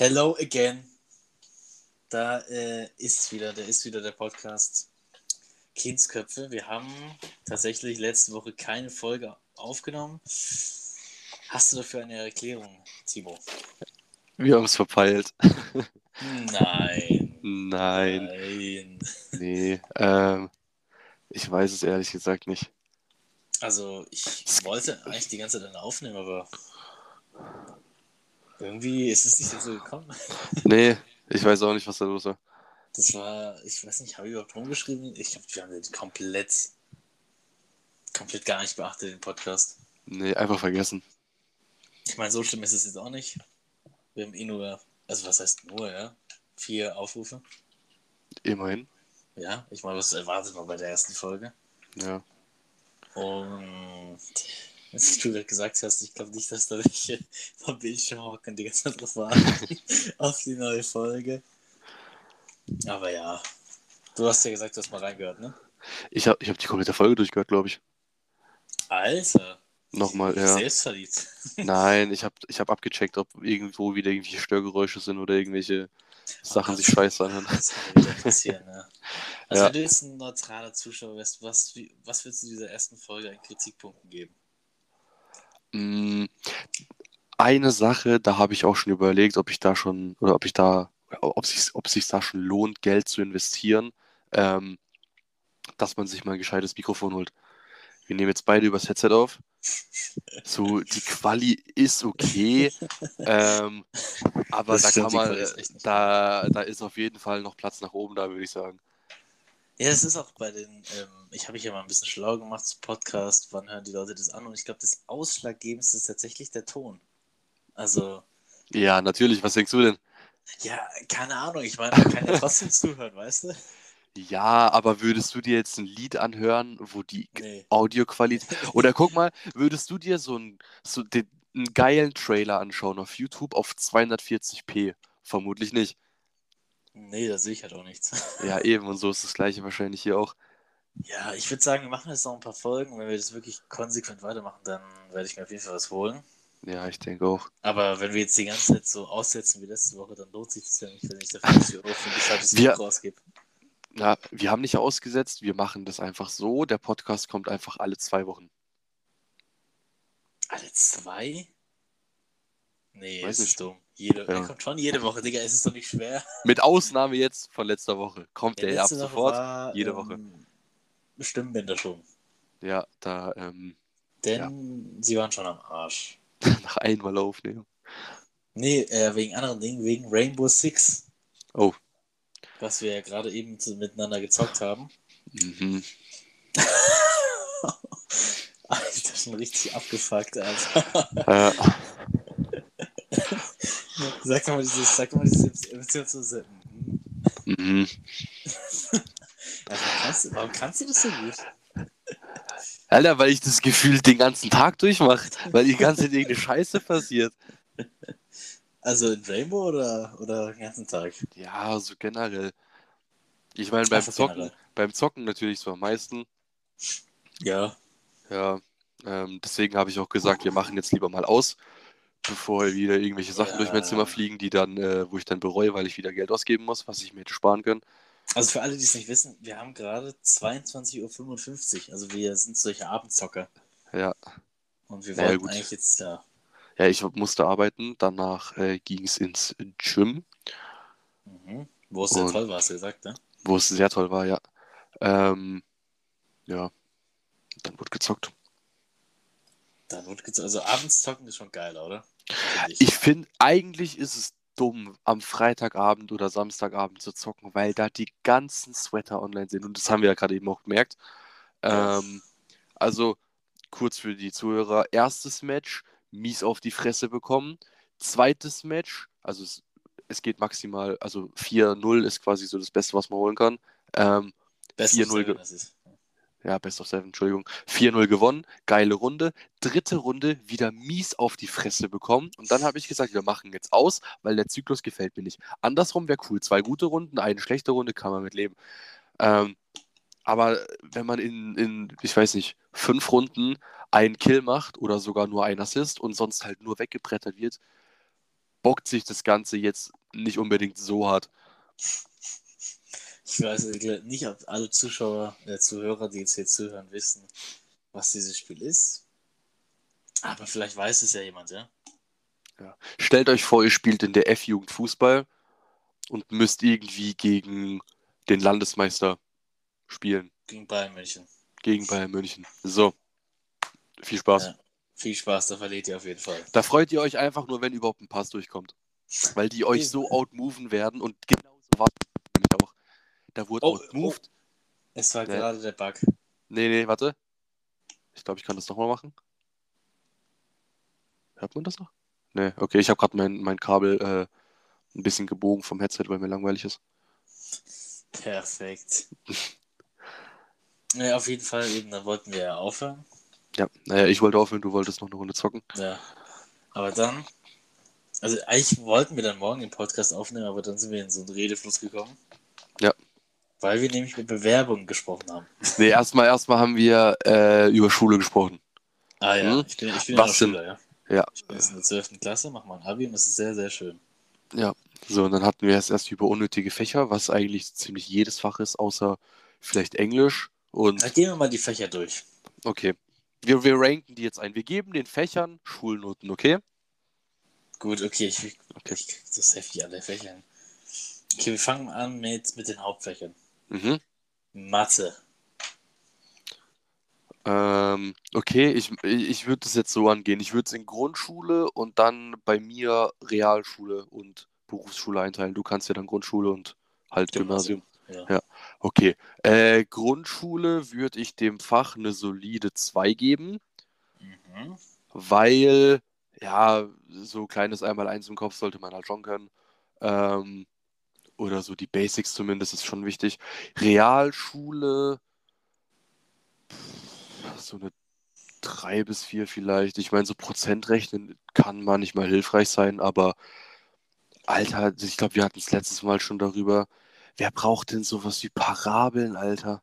Hello again. Da äh, ist wieder, da ist wieder der Podcast Kindsköpfe. Wir haben tatsächlich letzte Woche keine Folge aufgenommen. Hast du dafür eine Erklärung, Timo? Wir haben es verpeilt. Nein. Nein. Nein. Nee. Ähm, ich weiß es ehrlich gesagt nicht. Also, ich wollte eigentlich die ganze Zeit eine aufnehmen, aber irgendwie ist es nicht so gekommen. Nee, ich weiß auch nicht, was da los war. Das war, ich weiß nicht, habe ich überhaupt rumgeschrieben? Ich glaube, wir haben den komplett, komplett gar nicht beachtet, den Podcast. Nee, einfach vergessen. Ich meine, so schlimm ist es jetzt auch nicht. Wir haben eh nur, also was heißt nur, ja? Vier Aufrufe. Immerhin. Ja, ich meine, was erwartet man bei der ersten Folge? Ja. Und was du gerade gesagt hast, ich glaube nicht, dass da welche vom Bildschirm hocken, die ganze Zeit drauf warten auf die neue Folge. Aber ja, du hast ja gesagt, du hast mal reingehört, ne? Ich habe ich hab die komplette Folge durchgehört, glaube ich. Alter, Nochmal, ja. selbstverliebt. Nein, ich habe ich hab abgecheckt, ob irgendwo wieder irgendwelche Störgeräusche sind oder irgendwelche Sachen das- sich scheiße anhören. Das kann wieder passieren, ne? Also Ja. wenn du jetzt ein neutraler Zuschauer wärst, was, wie, was würdest du dieser ersten Folge an Kritikpunkten geben? Mm, Eine Sache, da habe ich auch schon überlegt, ob ich da schon, oder ob ich da, ob sich ob sich da schon lohnt, Geld zu investieren, ähm, dass man sich mal ein gescheites Mikrofon holt. Wir nehmen jetzt beide übers Headset auf. So, die Quali ist okay, ähm, aber Das da kann man, da, da ist auf jeden Fall noch Platz nach oben, da würde ich sagen. Ja, das ist auch bei den, ähm, ich habe mich ja mal ein bisschen schlau gemacht zu Podcast, wann hören die Leute das an und ich glaube, das Ausschlaggebendste ist tatsächlich der Ton. Also, Ja, natürlich, was denkst du denn? ja, keine Ahnung, ich meine, man kann ja trotzdem zuhören, weißt du? Ja, aber würdest du dir jetzt ein Lied anhören, wo die Nee. Audioqualität. Oder guck mal, würdest du dir so, ein, so den, einen geilen Trailer anschauen auf YouTube auf 240p? Vermutlich nicht. Nee, da sehe ich halt auch nichts. Ja, eben, und so ist das gleiche wahrscheinlich hier auch. Ja, ich würde sagen, wir machen jetzt noch ein paar Folgen. Wenn wir das wirklich konsequent weitermachen, dann werde ich mir auf jeden Fall was holen. Ja, ich denke auch. Aber wenn wir jetzt die ganze Zeit so aussetzen wie letzte Woche, dann lohnt sich das ja nicht, wenn ich dafür 50 Euro für ein gescheites Wir- Buch rausgebe. Ja, wir haben nicht ausgesetzt, wir machen das einfach so. Der Podcast kommt einfach alle zwei Wochen. Alle zwei? Nee, Weiß das nicht. ist dumm. Jede, Ja. Er kommt schon jede Woche, Digga, es ist doch nicht schwer. Mit Ausnahme jetzt von letzter Woche. Kommt der ab letzte Woche sofort. war, jede Woche. Ähm, Stimmbänder schon. Ja, da ähm, Denn sie waren schon am Arsch. nach einmal aufnehmen. Nee, äh, wegen anderen Dingen, wegen Rainbow Six. Oh. Was wir ja gerade eben zu, miteinander gezockt haben. Mhm. Alter, schon richtig abgefuckt, Alter. Äh, Sag doch mal dieses, sag doch mal dieses emotionslose. Mhm. mhm. Also, kannst, warum kannst du das so gut? Alter, weil ich das Gefühl den ganzen Tag durchmache, weil die ganze Zeit irgendeine Scheiße passiert. Also in Rainbow oder, oder den ganzen Tag? Ja, so generell. Ich meine, beim Ach Zocken, generell. beim Zocken natürlich so am meisten. Ja. Ja, ähm, deswegen habe ich auch gesagt, wir machen jetzt lieber mal aus, bevor wieder irgendwelche Sachen Ja. durch mein Zimmer fliegen, die dann, äh, wo ich dann bereue, weil ich wieder Geld ausgeben muss, was ich mir hätte sparen können. Also für alle, die es nicht wissen, wir haben gerade 22.55 Uhr. Also wir sind solche Abendzocker. Ja. Und wir wollten gut. eigentlich jetzt, ja. Ja, ich musste arbeiten, danach äh, ging es ins Gym, Mhm. Wo es sehr Und- toll war, hast du gesagt, ne? wo es sehr toll war, ja. Ähm, ja, dann wurde gezockt. Dann wird also abends zocken ist schon geiler, oder? Finde Ich finde, eigentlich ist es dumm, am Freitagabend oder Samstagabend zu zocken, weil da die ganzen Sweater online sind. Und das haben wir ja gerade eben auch gemerkt. Ähm, also, kurz für die Zuhörer: erstes Match, mies auf die Fresse bekommen. Zweites Match, also es, es geht maximal, also 4-0 ist quasi so das Beste, was man holen kann. Ähm, Best 4-0 of seven, ge-. Ja, Best of Seven, Entschuldigung. 4-0 gewonnen, geile Runde. Dritte Runde wieder mies auf die Fresse bekommen. Und dann habe ich gesagt, wir machen jetzt aus, weil der Zyklus gefällt mir nicht. Andersrum wäre cool. Zwei gute Runden, eine schlechte Runde, kann man mit leben. Ähm, aber wenn man in, in, ich weiß nicht, fünf Runden einen Kill macht oder sogar nur einen Assist und sonst halt nur weggebrettert wird, bockt sich das Ganze jetzt nicht unbedingt so hart. Ich weiß nicht, ob alle Zuschauer, äh, Zuhörer, die jetzt hier zuhören, wissen, was dieses Spiel ist. Aber vielleicht weiß es ja jemand, ja? ja. Stellt euch vor, ihr spielt in der F-Jugend Fußball und müsst irgendwie gegen den Landesmeister spielen. Gegen Bayern München. Gegen Bayern München. So. Viel Spaß. Ja, viel Spaß, da verliert ihr auf jeden Fall. Da freut ihr euch einfach nur, wenn überhaupt ein Pass durchkommt. Weil die euch so outmoven werden und genauso war es nämlich auch. Da wurde oh, outmoved. Oh. Es war nee. gerade der Bug. Nee, nee, warte. Ich glaube, ich kann das nochmal machen. Hört man das noch? Nee, okay, ich habe gerade mein, mein Kabel äh, ein bisschen gebogen vom Headset, weil mir langweilig ist. Perfekt. ja, auf jeden Fall eben, dann wollten wir ja aufhören. Ja, naja, ich wollte aufhören, du wolltest noch eine Runde zocken. Ja. Aber dann, also eigentlich wollten wir dann morgen den Podcast aufnehmen, aber dann sind wir in so einen Redefluss gekommen. Ja. Weil wir nämlich mit Bewerbungen gesprochen haben. Nee, erstmal erstmal haben wir äh, über Schule gesprochen. Ah ja, hm? ich bin, ich bin Was ja Schüler, ja. Ja. Ich bin jetzt in der 12. Klasse, mache mein Abi und das ist sehr, sehr schön. Ja, so, und dann hatten wir jetzt erst über unnötige Fächer, was eigentlich ziemlich jedes Fach ist, außer vielleicht Englisch. Und dann gehen wir mal die Fächer durch. Okay. Wir, wir ranken die jetzt ein. Wir geben den Fächern Schulnoten, okay? Gut, okay. Ich, okay. ich krieg so heftig alle Fächer. Okay, wir fangen an mit, mit den Hauptfächern. Mhm. Mathe. Ähm, okay, ich, ich würde es jetzt so angehen. Ich würde es in Grundschule und dann bei mir Realschule und Berufsschule einteilen. Du kannst ja dann Grundschule und halt Gymnasium. Gymnasium. Ja. ja. okay. Äh, Grundschule würde ich dem Fach eine solide 2 geben, mhm. weil, ja, so kleines Einmal-Eins im Kopf sollte man halt schon können. Ähm, oder so die Basics zumindest ist schon wichtig. Realschule so eine 3 bis 4 vielleicht. Ich meine, so Prozentrechnen kann manchmal hilfreich sein, aber Alter, ich glaube, wir hatten es letztes Mal schon darüber. Wer braucht denn sowas wie Parabeln, Alter?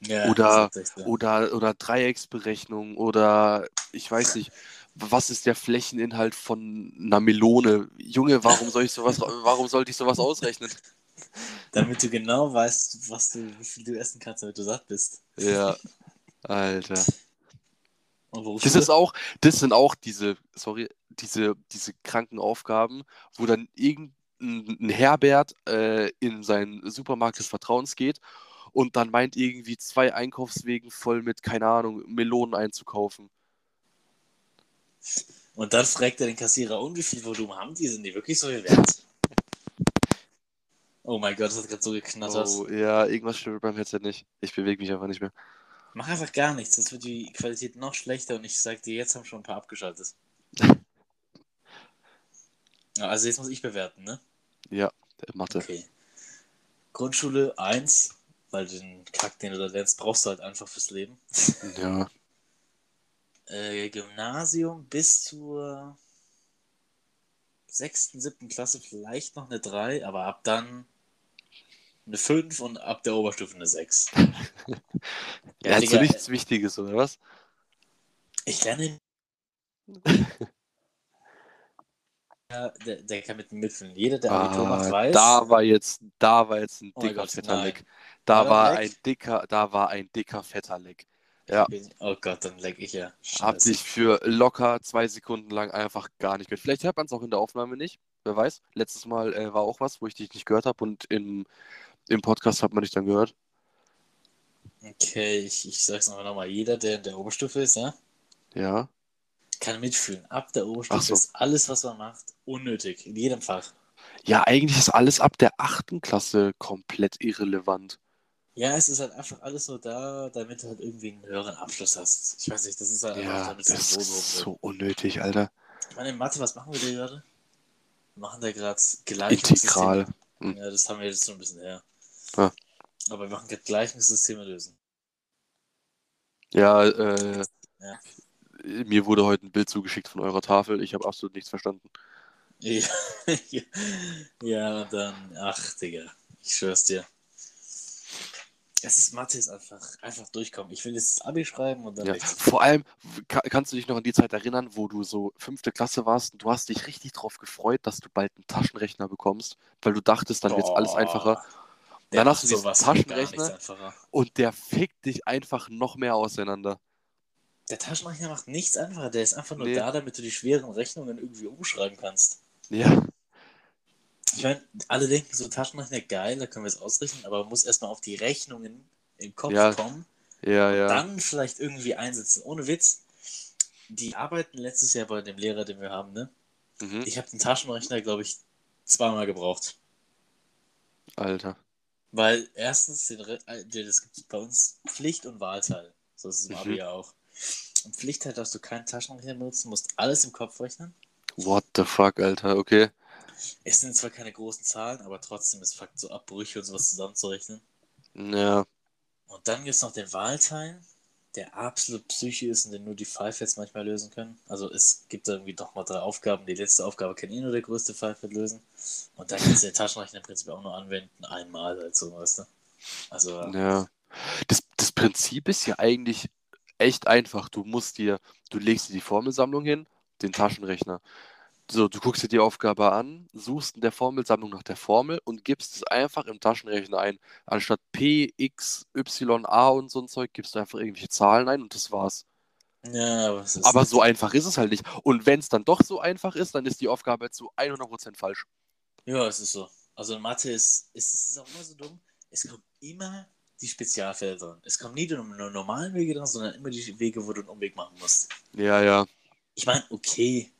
Ja, oder, echt, ja. oder, oder Dreiecksberechnung oder ich weiß nicht, was ist der Flächeninhalt von einer Melone? Junge, warum soll ich sowas, warum sollte ich sowas ausrechnen? Damit du genau weißt, was du, wie viel du essen kannst, damit du satt bist. Ja, Alter. Das ist auch, das sind auch diese, sorry, diese, diese kranken Aufgaben, wo dann irgendein Herbert äh, in seinen Supermarkt des Vertrauens geht und dann meint irgendwie zwei Einkaufswegen voll mit, keine Ahnung, Melonen einzukaufen. Und dann fragt er den Kassierer, und wie viel Volumen haben die? Sind die wirklich so viel wert? Oh mein Gott, das hat gerade so geknattert. Oh, ja, irgendwas stimmt beim Headset nicht. Ich bewege mich einfach nicht mehr. Mach einfach gar nichts, sonst wird die Qualität noch schlechter und ich sag dir, jetzt haben schon ein paar abgeschaltet. also jetzt muss ich bewerten, ne? Ja, Mathe. Okay. Grundschule 1, weil den Kack, den du da lernst, brauchst du halt einfach fürs Leben. Ja. Äh, Gymnasium bis zur 6., 7. Klasse vielleicht noch eine 3, aber ab dann eine 5 und ab der Oberstufe eine 6. ja, also Digga, nichts Wichtiges, oder was? Ich lerne. der, der, kann mit dem mitfühlen. Jeder, der Abitur ah, macht, weiß. Da war jetzt, da war jetzt ein oh dicker, Gott, fetter Leck. Da war, war ein dicker, da war ein dicker, fetter Leck. Ja. Oh Gott, dann leck ich ja. Scheiße. Hab dich für locker zwei Sekunden lang einfach gar nicht gehört. Vielleicht hört man es auch in der Aufnahme nicht. Wer weiß. Letztes Mal äh, war auch was, wo ich dich nicht gehört habe und im im Podcast hat man dich dann gehört. Okay, ich, ich sag's nochmal nochmal. Jeder, der in der Oberstufe ist, ja? Ja. Kann mitfühlen. Ab der Oberstufe so. ist alles, was man macht, unnötig. In jedem Fach. Ja, eigentlich ist alles ab der achten Klasse komplett irrelevant. Ja, es ist halt einfach alles so da, damit du halt irgendwie einen höheren Abschluss hast. Ich weiß nicht, das ist halt ja, einfach das ist so unnötig, Alter. Ich meine, in Mathe, was machen wir da gerade? Wir machen da gerade Integral. Hm. Ja, das haben wir jetzt so ein bisschen her. Ja. Aber wir machen gleichen Systeme lösen. Ja, äh, ja. mir wurde heute ein Bild zugeschickt von eurer Tafel. Ich habe absolut nichts verstanden. Ja, ja, dann, ach, Digga, ich schwör's dir. Es ist Mathe ist einfach, einfach durchkommen. Ich will jetzt das Abi schreiben und dann Ja. Vor allem, ka kannst du dich noch an die Zeit erinnern, wo du so fünfte Klasse warst und du hast dich richtig drauf gefreut, dass du bald einen Taschenrechner bekommst, weil du dachtest, dann wird alles Boah. einfacher. Der Dann hast du diesen Taschenrechner und der fickt dich einfach noch mehr auseinander. Der Taschenrechner macht nichts einfacher. Der ist einfach nur Nee. da, damit du die schweren Rechnungen irgendwie umschreiben kannst. Ja, Ich meine, alle denken so Taschenrechner geil, da können wir es ausrechnen, aber man muss erstmal auf die Rechnungen im Kopf Ja. kommen, ja, ja. dann vielleicht irgendwie einsetzen. Ohne Witz. Die arbeiten letztes Jahr bei dem Lehrer, den wir haben, ne? Mhm. Ich habe den Taschenrechner, glaube ich, zweimal gebraucht. Alter. Weil erstens, den, Re- äh, das gibt bei uns Pflicht- und Wahlteil. So ist es im Mhm. Abi ja auch. Im Pflichtteil darfst du keinen Taschenrechner benutzen, musst alles im Kopf rechnen. What the fuck, Alter, okay. Es sind zwar keine großen Zahlen, aber trotzdem ist Fakt so Abbrüche und sowas zusammenzurechnen. Ja, Und dann gibt es noch den Wahlteil, der absolut Psyche ist und den nur die Five jetzt manchmal lösen können. Also es gibt da irgendwie doch mal drei Aufgaben. Die letzte Aufgabe kann eh nur der größte Five wird lösen. Und dann kannst du den Taschenrechner im Prinzip auch nur anwenden, einmal halt so, weißt du. Also ja. Das, das Prinzip ist ja eigentlich echt einfach. Du musst dir, du legst dir die Formelsammlung hin, den Taschenrechner. So, du guckst dir die Aufgabe an, suchst in der Formelsammlung nach der Formel und gibst es einfach im Taschenrechner ein. Anstatt P, X, Y, A und so ein Zeug, gibst du einfach irgendwelche Zahlen ein und das war's. ja, aber es Aber so einfach ist es halt nicht. Und wenn es dann doch so einfach ist, dann ist die Aufgabe zu 100% falsch. Ja, es ist so. Also in Mathe ist, ist es ist auch immer so dumm. Es kommen immer die Spezialfälle dran. Es kommen nie die nur normalen Wege dran, sondern immer die Wege, wo du einen Umweg machen musst. Ja, ja. Ich meine, okay,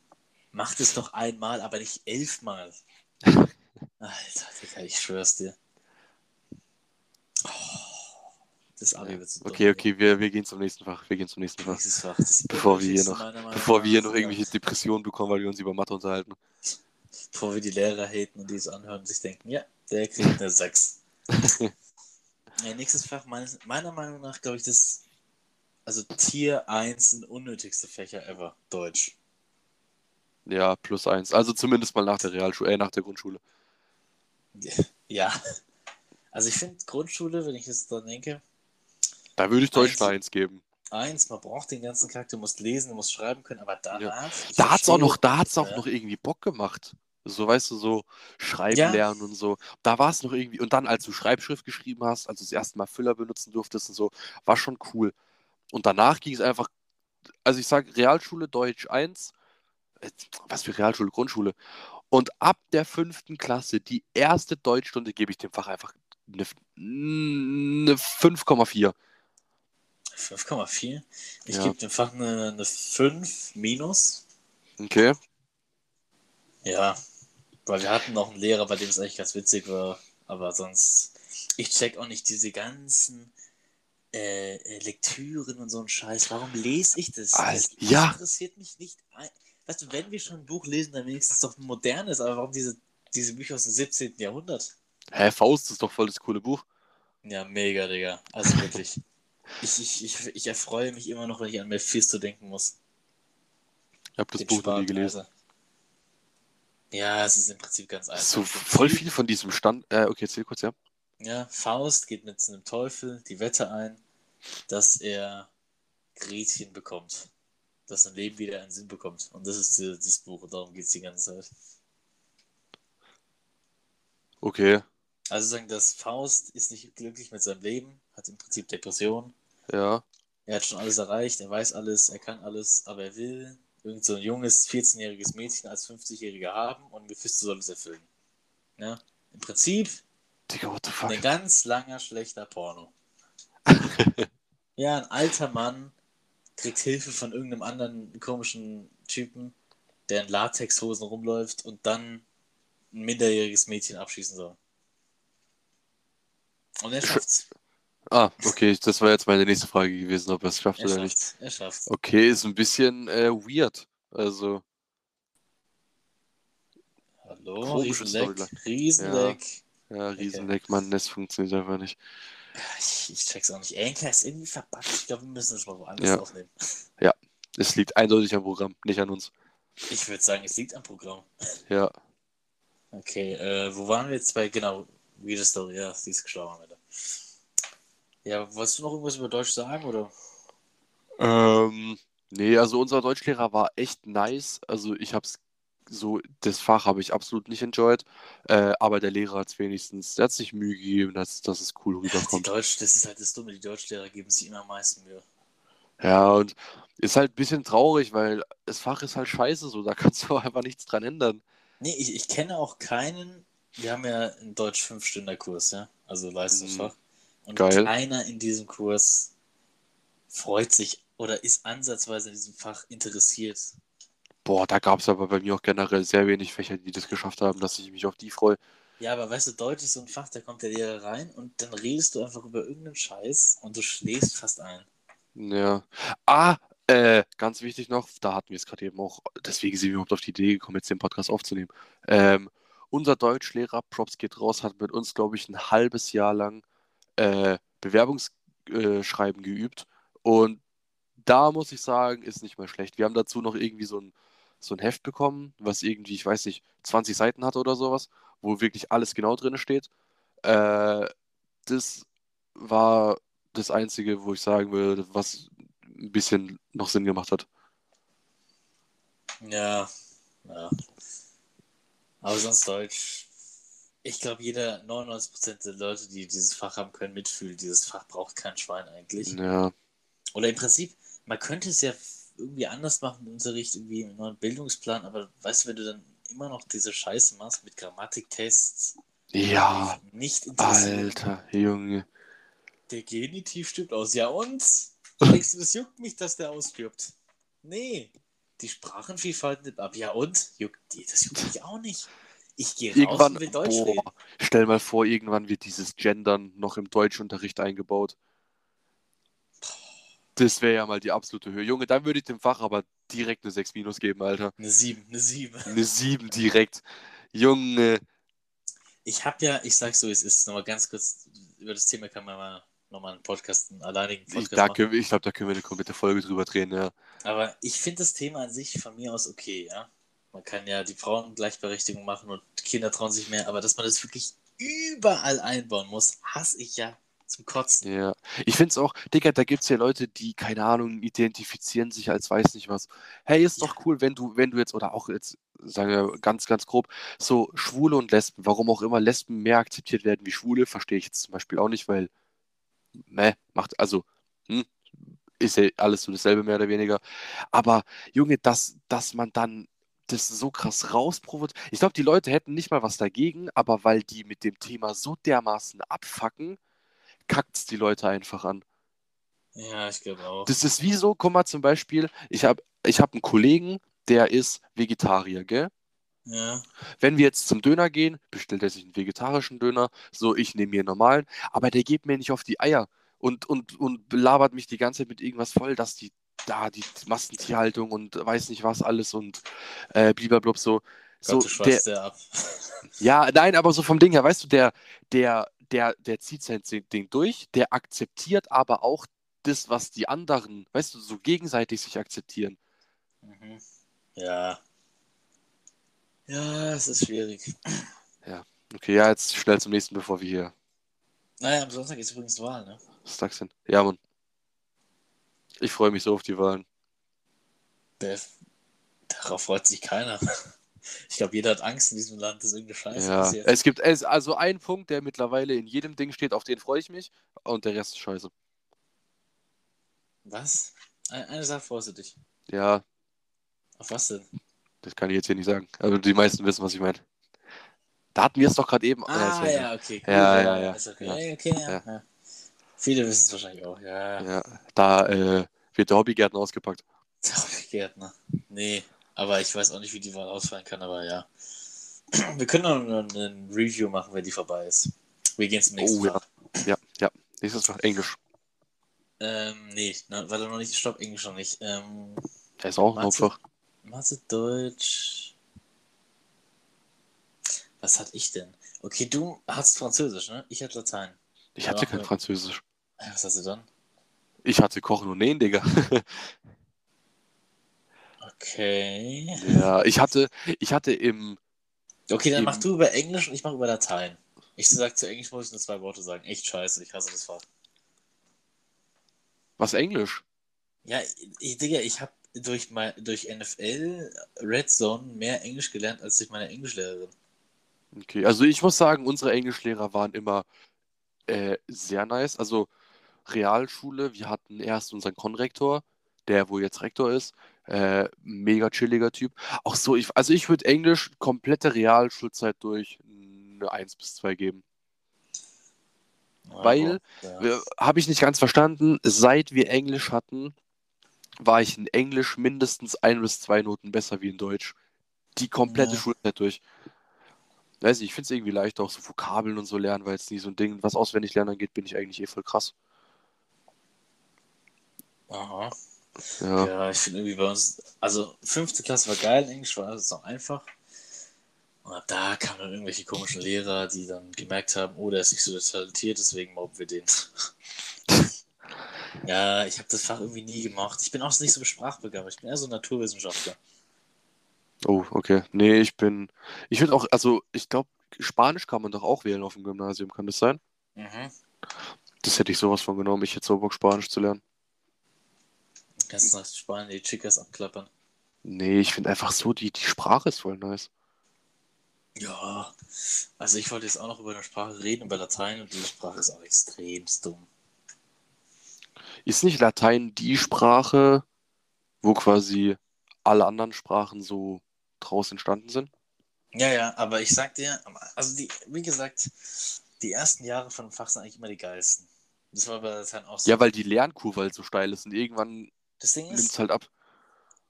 mach das doch einmal, aber nicht elfmal. Alter, Digga, ich schwör's dir. Oh, das Abi wird so Okay, okay, wir, wir gehen zum nächsten Fach. Wir gehen zum nächsten Fach. Fach. Bevor wir hier noch- Bevor wir hier noch irgendwelche Depressionen bekommen, weil wir uns über Mathe unterhalten. Bevor wir die Lehrer haten und die es anhören und sich denken, ja, der kriegt eine 6. ja, nächstes Fach, meines, meiner Meinung nach, glaube ich, das, also Tier 1 sind unnötigste Fächer ever, Deutsch. Ja, plus eins. Also zumindest mal nach der Realschule, äh, nach der Grundschule. Ja. Also ich finde Grundschule, wenn ich jetzt dran denke, Da würde ich Deutsch Eins. eine Eins geben. eins, man braucht den ganzen Charakter, du musst lesen, du musst schreiben können, aber danach. ich Da hat's auch verstehe- noch, da hat's auch Ja. noch irgendwie Bock gemacht. So, weißt du, so Schreiben Ja. lernen und so. Da war es noch irgendwie, und dann, als du Schreibschrift geschrieben hast, als du das erste Mal Füller benutzen durftest und so, war schon cool. Und danach ging es einfach, also ich sag Realschule Deutsch 1, äh, was für Realschule, Grundschule. Und ab der fünften Klasse, die erste Deutschstunde, gebe ich dem Fach einfach eine, eine 5,4. 5,4. Ich Ja. gebe dem Fach eine, eine 5 minus. Okay. Ja, weil wir hatten noch einen Lehrer, bei dem es eigentlich ganz witzig war, aber sonst, ich check auch nicht diese ganzen äh, äh, Lektüren und so einen Scheiß. Warum lese ich das? Alter, das ja. interessiert mich nicht. Ein weißt du, wenn wir schon ein Buch lesen, dann wenigstens doch ein modernes, aber warum diese, diese Bücher aus dem 17. Jahrhundert? Hä, Faust ist doch voll das coole Buch. Ja, mega, Digga. Also wirklich. ich, ich, ich, ich erfreue mich immer noch, wenn ich an Mephisto denken muss. Ich habe das Den Buch noch nie gelesen. Ja, es ist im Prinzip ganz einfach. So voll viel von diesem Stand. Äh, okay, erzähl kurz, ja. Ja, Faust geht mit einem Teufel die Wette ein, dass er Gretchen bekommt. Dass sein Leben wieder einen Sinn bekommt. Und das ist die- dieses Buch und darum geht es die ganze Zeit. Okay, Also sagen, dass Faust ist nicht glücklich mit seinem Leben, hat im Prinzip Depressionen. ja. Er hat schon alles erreicht, er weiß alles, er kann alles, aber er will irgend so ein junges 14-jähriges Mädchen als 50-Jähriger haben und Mephisto soll es erfüllen. Ja? Im Prinzip Digga, what the fuck? Ein ganz langer, schlechter Porno. ja, ein alter Mann kriegt Hilfe von irgendeinem anderen komischen Typen, der in Latexhosen rumläuft und dann ein minderjähriges Mädchen abschießen soll. Und er schafft's. Ah, okay, das war jetzt meine nächste Frage gewesen, ob er es schafft Er oder nicht. Er schafft's. Okay, ist ein bisschen äh, weird. Also, Hallo, Riesenleck. Riesenleck. ja, Riesenleck, Mann, das funktioniert einfach nicht. Ich, ich check's auch nicht. Anchor ist irgendwie verbuggt. Ich glaube, wir müssen das mal woanders Ja. aufnehmen. Es liegt eindeutig am Programm, nicht an uns. Ich würde sagen, es liegt am Programm. Ja, Okay, äh, wo waren wir jetzt bei, genau, Weird Story, ja, sie ist gestorben, Alter. Ja, wolltest du noch irgendwas über Deutsch sagen, oder? Ähm, nee, also unser Deutschlehrer war echt nice. Also ich hab's so, das Fach habe ich absolut nicht enjoyed. Äh, aber der Lehrer hat es wenigstens, der hat sich Mühe gegeben, dass, dass es cool Die rüberkommt. Deutsch, das ist halt das Dumme, die Deutschlehrer geben sich immer am meisten Mühe. Ja, und ist halt ein bisschen traurig, weil das Fach ist halt scheiße, so, da kannst du einfach nichts dran ändern. Nee, ich, ich kenne auch keinen, wir haben ja in Deutsch 5-Stünder-Kurs, ja, also Leistungsfach. Und Geil. keiner in diesem Kurs freut sich oder ist ansatzweise in diesem Fach interessiert. Boah, da gab es aber bei mir auch generell sehr wenig Fächer, die das geschafft haben, dass ich mich auf die freue. Ja, aber weißt du, Deutsch ist so ein Fach, da kommt der Lehrer rein und dann redest du einfach über irgendeinen Scheiß und du schläfst fast ein. Ja. Ah, äh, ganz wichtig noch, da hatten wir es gerade eben auch, deswegen sind wir überhaupt auf die Idee gekommen, jetzt den Podcast aufzunehmen. Ähm, unser Deutschlehrer, Props geht raus, hat mit uns, glaube ich, ein halbes Jahr lang äh, Bewerbungsschreiben geübt. Und da muss ich sagen, ist nicht mal schlecht. Wir haben dazu noch irgendwie so ein, so ein Heft bekommen, was irgendwie, ich weiß nicht, 20 Seiten hatte oder sowas, wo wirklich alles genau drin steht. Äh, das war das Einzige, wo ich sagen würde, was ein bisschen noch Sinn gemacht hat. Ja, ja. Aber sonst Deutsch. Ich glaube, jeder 99% der Leute, die dieses Fach haben, können mitfühlen. Dieses Fach braucht kein Schwein eigentlich. Ja, Oder im Prinzip, man könnte es ja irgendwie anders machen im Unterricht, irgendwie im neuen Bildungsplan, aber weißt du, wenn du dann immer noch diese Scheiße machst mit Grammatiktests, ja, nicht. Alter, Junge. Der Genitiv stirbt aus. Ja und? Denkst du, das juckt mich, dass der ausstirbt? Nee. Die Sprachenvielfalt nimmt ab. Ja und? Juckt die? Das juckt mich auch nicht. Ich gehe raus Irgendwann, und will Deutsch reden. boah, stell mal vor, irgendwann wird dieses Gendern noch im Deutschunterricht eingebaut. Das wäre ja mal die absolute Höhe. Junge, dann würde ich dem Fach aber direkt eine 6 minus geben, Alter. Eine 7, eine 7. Eine 7 direkt. Junge. Ich habe ja, ich sag's so, es ist nochmal ganz kurz, über das Thema kann man mal nochmal einen Podcast, einen alleinigen Ich, Podcast da machen. wir- ich glaube, da können wir eine komplette Folge drüber drehen, ja. Aber ich finde das Thema an sich von mir aus okay, ja. Man kann ja die Frauengleichberechtigung machen und Kinder trauen sich mehr, aber dass man das wirklich überall einbauen muss, hasse ich ja zum Kotzen. Ja. Ich finde es auch, Digga, da gibt es ja Leute, die, keine Ahnung, identifizieren sich als weiß nicht was. Hey, ist doch cool, wenn du, wenn du jetzt, oder auch jetzt, sagen wir ganz, ganz grob, so Schwule und Lesben, warum auch immer Lesben mehr akzeptiert werden wie Schwule, verstehe ich jetzt zum Beispiel auch nicht, weil, meh, macht, also, hm, ist ja alles so dasselbe mehr oder weniger. Aber, Junge, dass, dass man dann das so krass rausprovot. Ich glaube, die Leute hätten nicht mal was dagegen, aber weil die mit dem Thema so dermaßen abfacken, kackt's die Leute einfach an. Ja, ich glaube auch. Das ist wie so, guck mal zum Beispiel, ich habe ich hab einen Kollegen, der ist Vegetarier, gell? Ja, Wenn wir jetzt zum Döner gehen, bestellt er sich einen vegetarischen Döner, so ich nehme mir einen normalen, aber der geht mir nicht auf die Eier und, und, und belabert mich die ganze Zeit mit irgendwas voll, dass die da die Massentierhaltung und weiß nicht was alles und äh, blub so. So, Gott, du der, der ab. ja, nein, aber so vom Ding her, weißt du, der, der, der, der zieht sein Ding durch, der akzeptiert aber auch das, was die anderen, weißt du, so gegenseitig sich akzeptieren. Mhm. Ja. Ja, es ist schwierig. Okay, ja, jetzt schnell zum nächsten, bevor wir hier Naja, am Sonntag ist übrigens Wahl, ne? stuck sind. Ja, Mann. Ich freue mich so auf die Wahlen. Der, darauf freut sich keiner. Ich glaube, jeder hat Angst in diesem Land, dass irgendeine Scheiße Ja, passiert. es gibt es, also einen Punkt, der mittlerweile in jedem Ding steht, auf den freue ich mich, und der Rest ist scheiße. Was? Eine, Sache freust du dich. Ja, Auf was denn? das kann ich jetzt hier nicht sagen. Aber die meisten wissen, was ich meine. Da hatten wir es doch gerade eben. Ah, ist ja, okay. Gut, Ja, ja, ja. Okay. Ja. Ja, okay, ja. Ja. ja. Viele wissen es wahrscheinlich auch, ja. Ja, da äh, wird der Hobbygärtner ausgepackt. Gärtner. Nee, aber ich weiß auch nicht, wie die Wahl ausfallen kann, aber ja. Wir können noch ein, Review machen, wenn die vorbei ist. Wir gehen zum nächsten Oh, ja. Fach. Ja, ja. Nächstes Fach Englisch. Ähm, nee, na, warte noch nicht, stopp, Englisch noch nicht. Ähm, Der ist auch ein. Hauptfach. Mathe, Deutsch. Was hatte ich denn? Okay, du hast Französisch, ne? Ich hatte Latein. Ich hatte Ja, kein ja. Französisch. Was hast du dann? Ich hatte Kochen und Nähen, Digga. Okay. ja, ich hatte, ich hatte im, Okay, dann Eben. mach du über Englisch und ich mach über Latein. Ich sag zu Englisch muss ich nur zwei Worte sagen. Echt scheiße, ich hasse das Fach. Was Englisch? Ja, ich, Digga, ich habe durch, mein, durch NFL Red Zone mehr Englisch gelernt als durch meine Englischlehrerin. Okay, also ich muss sagen, unsere Englischlehrer waren immer äh, sehr nice. Also Realschule, wir hatten erst unseren Konrektor, der wo jetzt Rektor ist. Äh, mega chilliger Typ. Auch so, ich, also ich würde Englisch komplette Realschulzeit durch eine 1 bis 2 geben. Ja, Weil, ja. habe ich nicht ganz verstanden, seit wir Englisch hatten, war ich in Englisch mindestens ein bis zwei Noten besser wie in Deutsch. Die komplette Ja. Schulzeit durch. Weiß nicht, ich finde es irgendwie leicht, auch so Vokabeln und so lernen, weil es nie so ein Ding, was auswendig lernen angeht, bin ich eigentlich eh voll krass. Aha. Ja. Ja, ich finde irgendwie bei uns, also fünfte Klasse war geil, Englisch war alles noch einfach. Und ab da kamen dann irgendwelche komischen Lehrer, die dann gemerkt haben, oh, der ist nicht so talentiert, deswegen mobben wir den. ja, ich habe das Fach irgendwie nie gemacht. Ich bin auch nicht so sprachbegabt, ich bin eher so Naturwissenschaftler. Oh, okay. Nee, ich bin. Ich würde auch, also ich glaube, Spanisch kann man doch auch wählen auf dem Gymnasium, kann das sein? Mhm. Das hätte ich sowas von genommen. Ich hätte so Bock, Spanisch zu lernen. Kannst nach Spanien die Chicas abklappern. Nee, ich finde einfach so, die, die Sprache ist voll nice. Ja, also ich wollte jetzt auch noch über eine Sprache reden, über Latein, und diese Sprache ist auch extrem dumm. Ist nicht Latein die Sprache, wo quasi alle anderen Sprachen so draus entstanden sind? Ja, ja, aber ich sag dir, also die, wie gesagt, die ersten Jahre von dem Fach sind eigentlich immer die geilsten. Das war bei Latein auch so. Ja, weil die Lernkurve halt so steil ist und irgendwann das Ding ist, halt ab.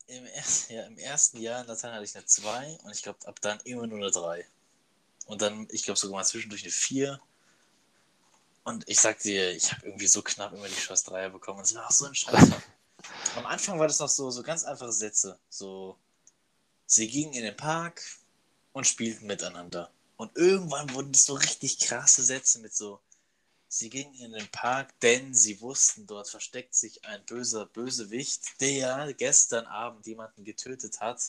im, ersten, ja, im ersten Jahr in Latein hatte ich eine 2 und ich glaube ab dann immer nur eine 3. Und dann, ich glaube sogar mal zwischendurch eine 4. Und ich sag dir, ich habe irgendwie so knapp immer die scheiß Dreier bekommen. Und es war auch so ein Scheiß. Am Anfang war das noch so, so ganz einfache Sätze. So, sie gingen in den Park und spielten miteinander. Und irgendwann wurden das so richtig krasse Sätze mit so, sie gingen in den Park, denn sie wussten, dort versteckt sich ein böser Bösewicht, der gestern Abend jemanden getötet hat,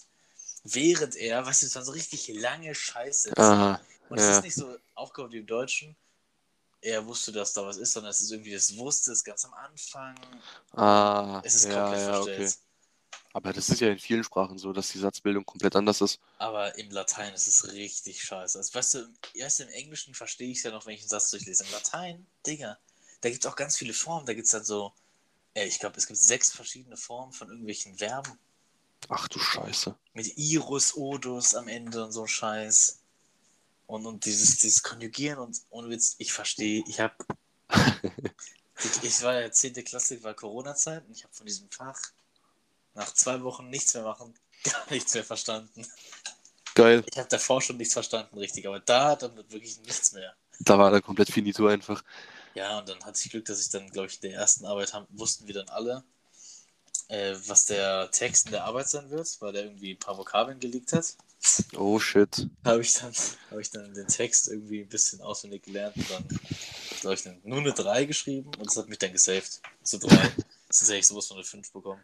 während er, weißt du, das waren so richtig lange Scheiße. Aha. Und es ja. ist nicht so aufgebaut wie im Deutschen. Er wusste, dass da was ist, sondern es ist irgendwie, das wusste es ganz am Anfang. Ah, Es ist ja, komplett ja, verstellt. okay. Aber das ist ja in vielen Sprachen so, dass die Satzbildung komplett anders ist. Aber im Latein ist es richtig scheiße. Also, weißt du, im- erst im Englischen verstehe ich es ja noch, wenn ich einen Satz durchlese. Im Latein, Digga, da gibt es auch ganz viele Formen. Da gibt es dann so, äh, ich glaube, es gibt sechs verschiedene Formen von irgendwelchen Verben. Ach du Scheiße. Mit Irus, Odus am Ende und so Scheiß. Und, und dieses, dieses Konjugieren und ohne Witz, ich verstehe, ich habe. ich, ich war ja 10. Klasse, war Corona-Zeit und ich habe von diesem Fach nach zwei Wochen nichts mehr machen, gar nichts mehr verstanden. Geil. Ich habe davor schon nichts verstanden, richtig, aber da dann wirklich nichts mehr. Da war dann komplett finito einfach. Ja, und dann hatte ich Glück, dass ich dann, glaube ich, in der ersten Arbeit haben, wussten wir dann alle, äh, was der Text in der Arbeit sein wird, weil der irgendwie ein paar Vokabeln geleakt hat. Oh shit. Habe ich, dann, hab ich dann den Text irgendwie ein bisschen auswendig gelernt und dann habe ich nur eine 3 geschrieben und das hat mich dann gesaved. So 3. Sonst hätte ich sowas von eine 5 bekommen.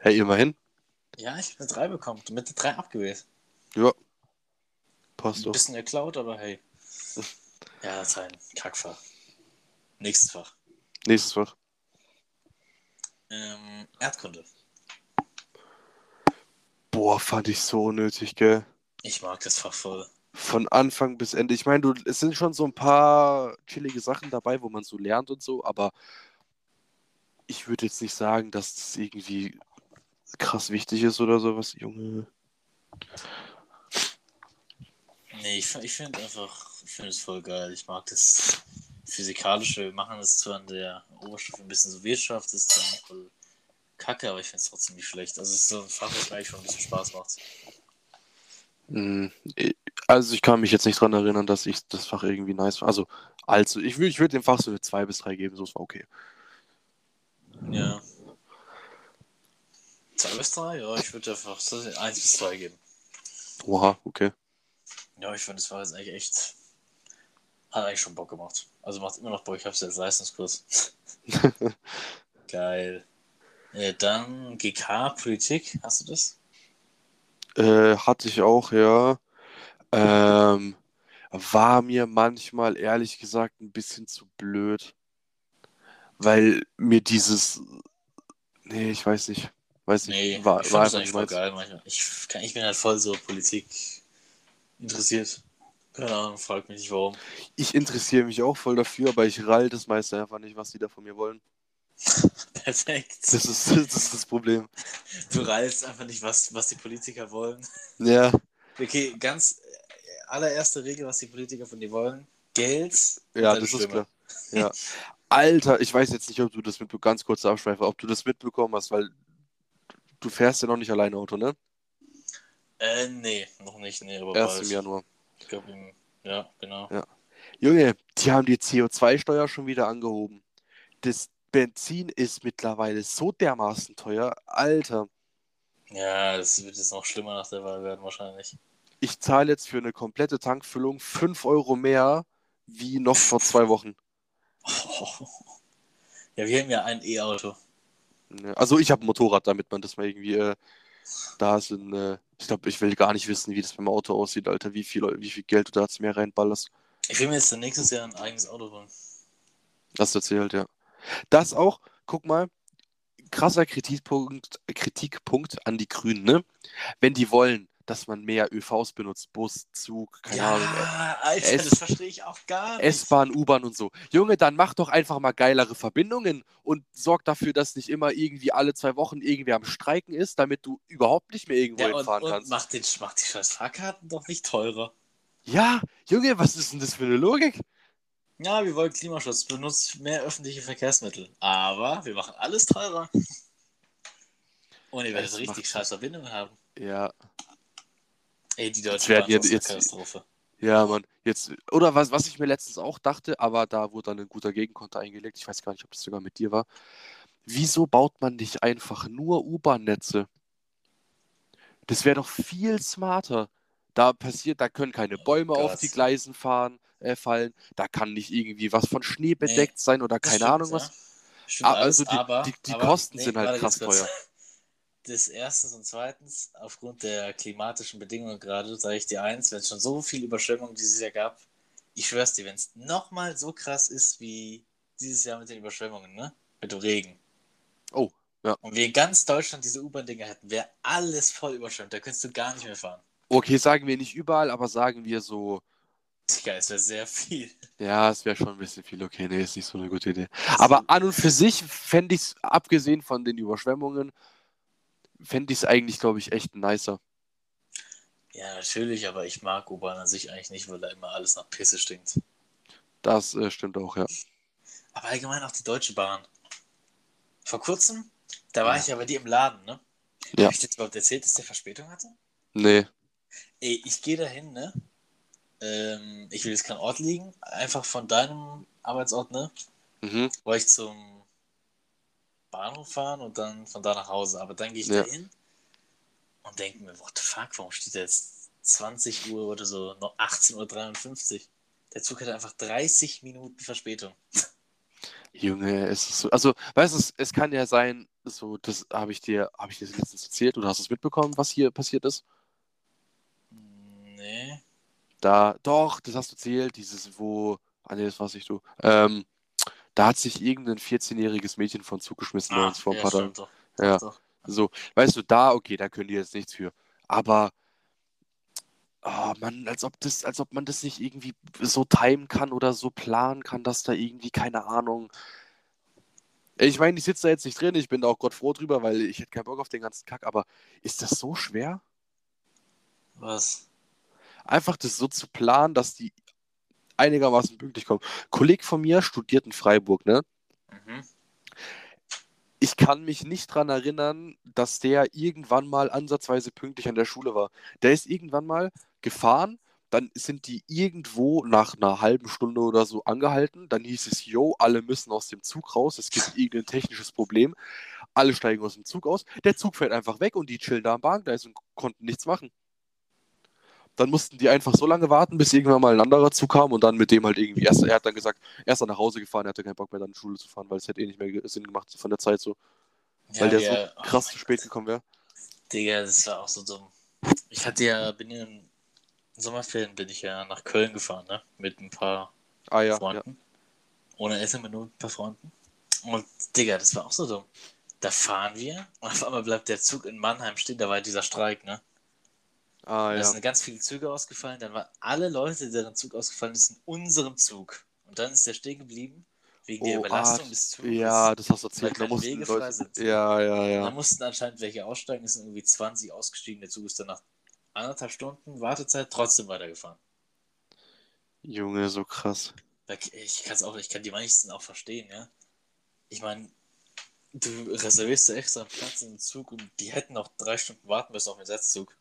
Hey, immerhin. Ja, ich habe eine 3 bekommen und mit der 3 abgewählt. Ja. Passt Ein doch. bisschen geklaut, aber hey. Ja, das ist ein Kackfach. Nächstes Fach. Nächstes Fach. Ähm, Erdkunde. Boah, fand ich so nötig, gell? Ich mag das Fach voll. Von Anfang bis Ende. Ich meine, du, es sind schon so ein paar chillige Sachen dabei, wo man so lernt und so, aber ich würde jetzt nicht sagen, dass das irgendwie krass wichtig ist oder sowas, Junge. Nee, ich, ich finde einfach, ich finde es voll geil. Ich mag das Physikalische. Wir machen das zwar in der Oberstufe ein bisschen so Wirtschaft, das ist zwar voll kacke, aber ich finde es trotzdem nicht schlecht. Also es ist so ein Fach, das mir eigentlich schon ein bisschen Spaß macht. Ich- Also ich kann mich jetzt nicht dran erinnern, dass ich das Fach irgendwie nice war. Also, also ich würde ich würd dem Fach so eine 2 bis 3 geben, so ist war okay. Ja. Zwei bis drei? Ja, ich würde einfach eins bis zwei geben. Oha, okay. Ja, ich finde, das war jetzt eigentlich echt. Hat eigentlich schon Bock gemacht. Also macht immer noch Bock, ich hab's jetzt Leistungskurs. Geil. Äh, dann GK Politik, hast du das? Äh, hatte ich auch, ja. Ähm, war mir manchmal ehrlich gesagt ein bisschen zu blöd. weil mir dieses. Nee, ich weiß nicht. Weiß nicht. Nee, war, ich war einfach nicht geil manchmal. Ich, kann, ich bin halt voll so Politik interessiert. Keine Ahnung, frag mich nicht warum. Ich interessiere mich auch voll dafür, aber ich rall das meiste einfach nicht, was die da von mir wollen. Perfekt. Das ist das, ist das Problem. Du reißt einfach nicht, was, was die Politiker wollen. Ja, Okay, ganz äh, allererste Regel, was die Politiker von dir wollen. Geld. ja, das ist Stimme. klar. Ja. Alter, ich weiß jetzt nicht, ob du das mitbekommen ganz kurz Abschweife, ob du das mitbekommen hast, weil du fährst ja noch nicht alleine Auto, ne? Äh, nee, noch nicht. Nee, aber Erst bald. im Januar. Ich glaube, im. Ja, genau. Ja. Junge, die haben die CO2-Steuer schon wieder angehoben. Das Benzin ist mittlerweile so dermaßen teuer. Alter, Ja, das wird jetzt noch schlimmer nach der Wahl werden, wahrscheinlich. ich zahle jetzt für eine komplette Tankfüllung 5 Euro mehr wie noch vor zwei Wochen. Ja, wir haben ja ein E-Auto. Ne, Also ich habe ein Motorrad, damit man das mal irgendwie äh, da sind. Äh, ich glaube, ich will gar nicht wissen, wie das beim Auto aussieht, Alter, wie viel, wie viel Geld du da jetzt mehr reinballerst. Ich will mir jetzt nächstes Jahr ein eigenes Auto holen. Das erzählt, ja. Das auch, guck mal, krasser Kritikpunkt, Kritikpunkt an die Grünen, ne? Wenn die wollen, dass man mehr ÖVs benutzt, Bus, Zug, keine ja, Ahnung, äh, Alter, S- das verstehe ich auch gar nicht. S-Bahn, U-Bahn und so. Junge, dann mach doch einfach mal geilere Verbindungen und sorg dafür, dass nicht immer irgendwie alle zwei Wochen irgendwie am Streiken ist, damit du überhaupt nicht mehr irgendwo ja, und, hinfahren und kannst. macht, den, macht die scheiß Fahrkarten doch nicht teurer. Ja, Junge, was ist denn das für eine Logik? Ja, wir wollen Klimaschutz, benutzt mehr öffentliche Verkehrsmittel. Aber wir machen alles teurer. Und ihr werdet richtig scheiß Verbindungen haben. Ja, Ey, die Deutsche Bahn ist jetzt- Katastrophe. ja, Mann. Jetzt, oder was, was ich mir letztens auch dachte, aber da wurde dann ein guter Gegenkonter eingelegt. Ich weiß gar nicht, ob das sogar mit dir war. Wieso baut man nicht einfach nur U-Bahn-Netze? Das wäre doch viel smarter. Da passiert, da können keine Bäume auf Gott. die Gleisen fahren, äh, fallen. Da kann nicht irgendwie was von Schnee bedeckt sein oder keine stimmt, Ahnung was. Ja. Stimmt Ah, alles, also die- aber, die- die aber, Kosten sind halt krass teuer. Das erstens und zweitens, aufgrund der klimatischen Bedingungen gerade, sage ich dir eins, wenn es schon so viel Überschwemmung dieses Jahr gab, ich schwör's dir, wenn es nochmal so krass ist wie dieses Jahr mit den Überschwemmungen, ne? Mit dem Regen. Oh, ja. Und wir in ganz Deutschland diese U-Bahn-Dinger hätten, wäre alles voll überschwemmt. Da könntest du gar nicht mehr fahren. Okay, sagen wir nicht überall, aber sagen wir so, Digga, es wäre sehr viel. ja, es wäre schon ein bisschen viel. Okay, nee, ist nicht so eine gute Idee. Aber an und für sich fände ich es, abgesehen von den Überschwemmungen, fände ich es eigentlich, glaube ich, echt nicer. Ja, natürlich, aber ich mag U-Bahn an sich eigentlich nicht, weil da immer alles nach Pisse stinkt. Das äh, stimmt auch, ja. Aber allgemein auch die Deutsche Bahn. Vor kurzem, da war Ja. ich ja bei dir im Laden, ne? Ja. Hab ich dir überhaupt erzählt, dass der Verspätung hatte? Nee. Ey, ich gehe dahin, ne? Ähm, ich will jetzt keinen Ort liegen, einfach von deinem Arbeitsort, ne? Mhm. Wollte ich zum Bahnhof fahren und dann von da nach Hause. Aber dann gehe ich Ja. da hin und denke mir, what the fuck, warum steht da jetzt 20 Uhr oder so, noch 18.53 Uhr? Der Zug hat einfach 30 Minuten Verspätung. Junge, es ist so. Also, weißt du, es, es kann ja sein, so, das habe ich dir, habe ich dir das letztens erzählt oder hast du es mitbekommen, was hier passiert ist? Nee. Da, doch, das hast du erzählt, dieses, wo, ah nee, das war's nicht du. Ähm, da hat sich irgendein 14-jähriges Mädchen von Zug geschmissen bei uns vor ein ja, paar Tagen. Ja. Doch. So, weißt du, da, okay, da können die jetzt nichts für. Aber, oh Mann, als ob das, als ob man das nicht irgendwie so timen kann oder so planen kann, dass da irgendwie, keine Ahnung. Ich meine, ich sitze da jetzt nicht drin, ich bin da auch Gott froh drüber, weil ich hätte keinen Bock auf den ganzen Kack, aber ist das so schwer? Was? Einfach das so zu planen, dass die einigermaßen pünktlich kommen. Ein Kollege von mir studiert in Freiburg, ne? Mhm. ich kann mich nicht dran erinnern, dass der irgendwann mal ansatzweise pünktlich an der Schule war. Der ist irgendwann mal gefahren, dann sind die irgendwo nach einer halben Stunde oder so angehalten. Dann hieß es, yo, alle müssen aus dem Zug raus, es gibt irgendein technisches Problem. Alle steigen aus dem Zug aus. Der Zug fährt einfach weg und die chillen da am Bahngleis und konnten nichts machen. Dann mussten die einfach so lange warten, bis irgendwann mal ein anderer Zug kam und dann mit dem halt irgendwie erst, er hat dann gesagt, er ist dann nach Hause gefahren, er hatte keinen Bock mehr dann in die Schule zu fahren, weil es hätte eh nicht mehr Sinn gemacht von der Zeit so. weil der ja, so krass oh zu spät Gott. gekommen wäre. Digga, das war auch so dumm. Ich hatte ja, bin ja in Sommerferien bin ich ja nach Köln gefahren, ne? Mit ein paar Ah ja, ja. Freunden. Ohne Essen, mit nur ein paar Freunden. Und Digga, das war auch so dumm. Da fahren wir und auf einmal bleibt der Zug in Mannheim stehen, da war dieser Streik, ne? Ah, Da ja. sind ganz viele Züge ausgefallen, dann waren alle Leute, deren Zug ausgefallen ist, in unserem Zug. Und dann ist der stehen geblieben, wegen der Oh, Überlastung ah, des Zuges. Ja, das hast du erzählt. Da mussten Leute... sind. Ja, ja, Da ja. mussten anscheinend welche aussteigen, es sind irgendwie 20 ausgestiegen, der Zug ist dann nach anderthalb Stunden Wartezeit trotzdem weitergefahren. Junge, so krass. Da- Ich kann es auch, ich kann die meisten auch verstehen, ja. Ich meine, du reservierst dir extra einen Platz im Zug und die hätten noch drei Stunden warten müssen auf den Setzzug.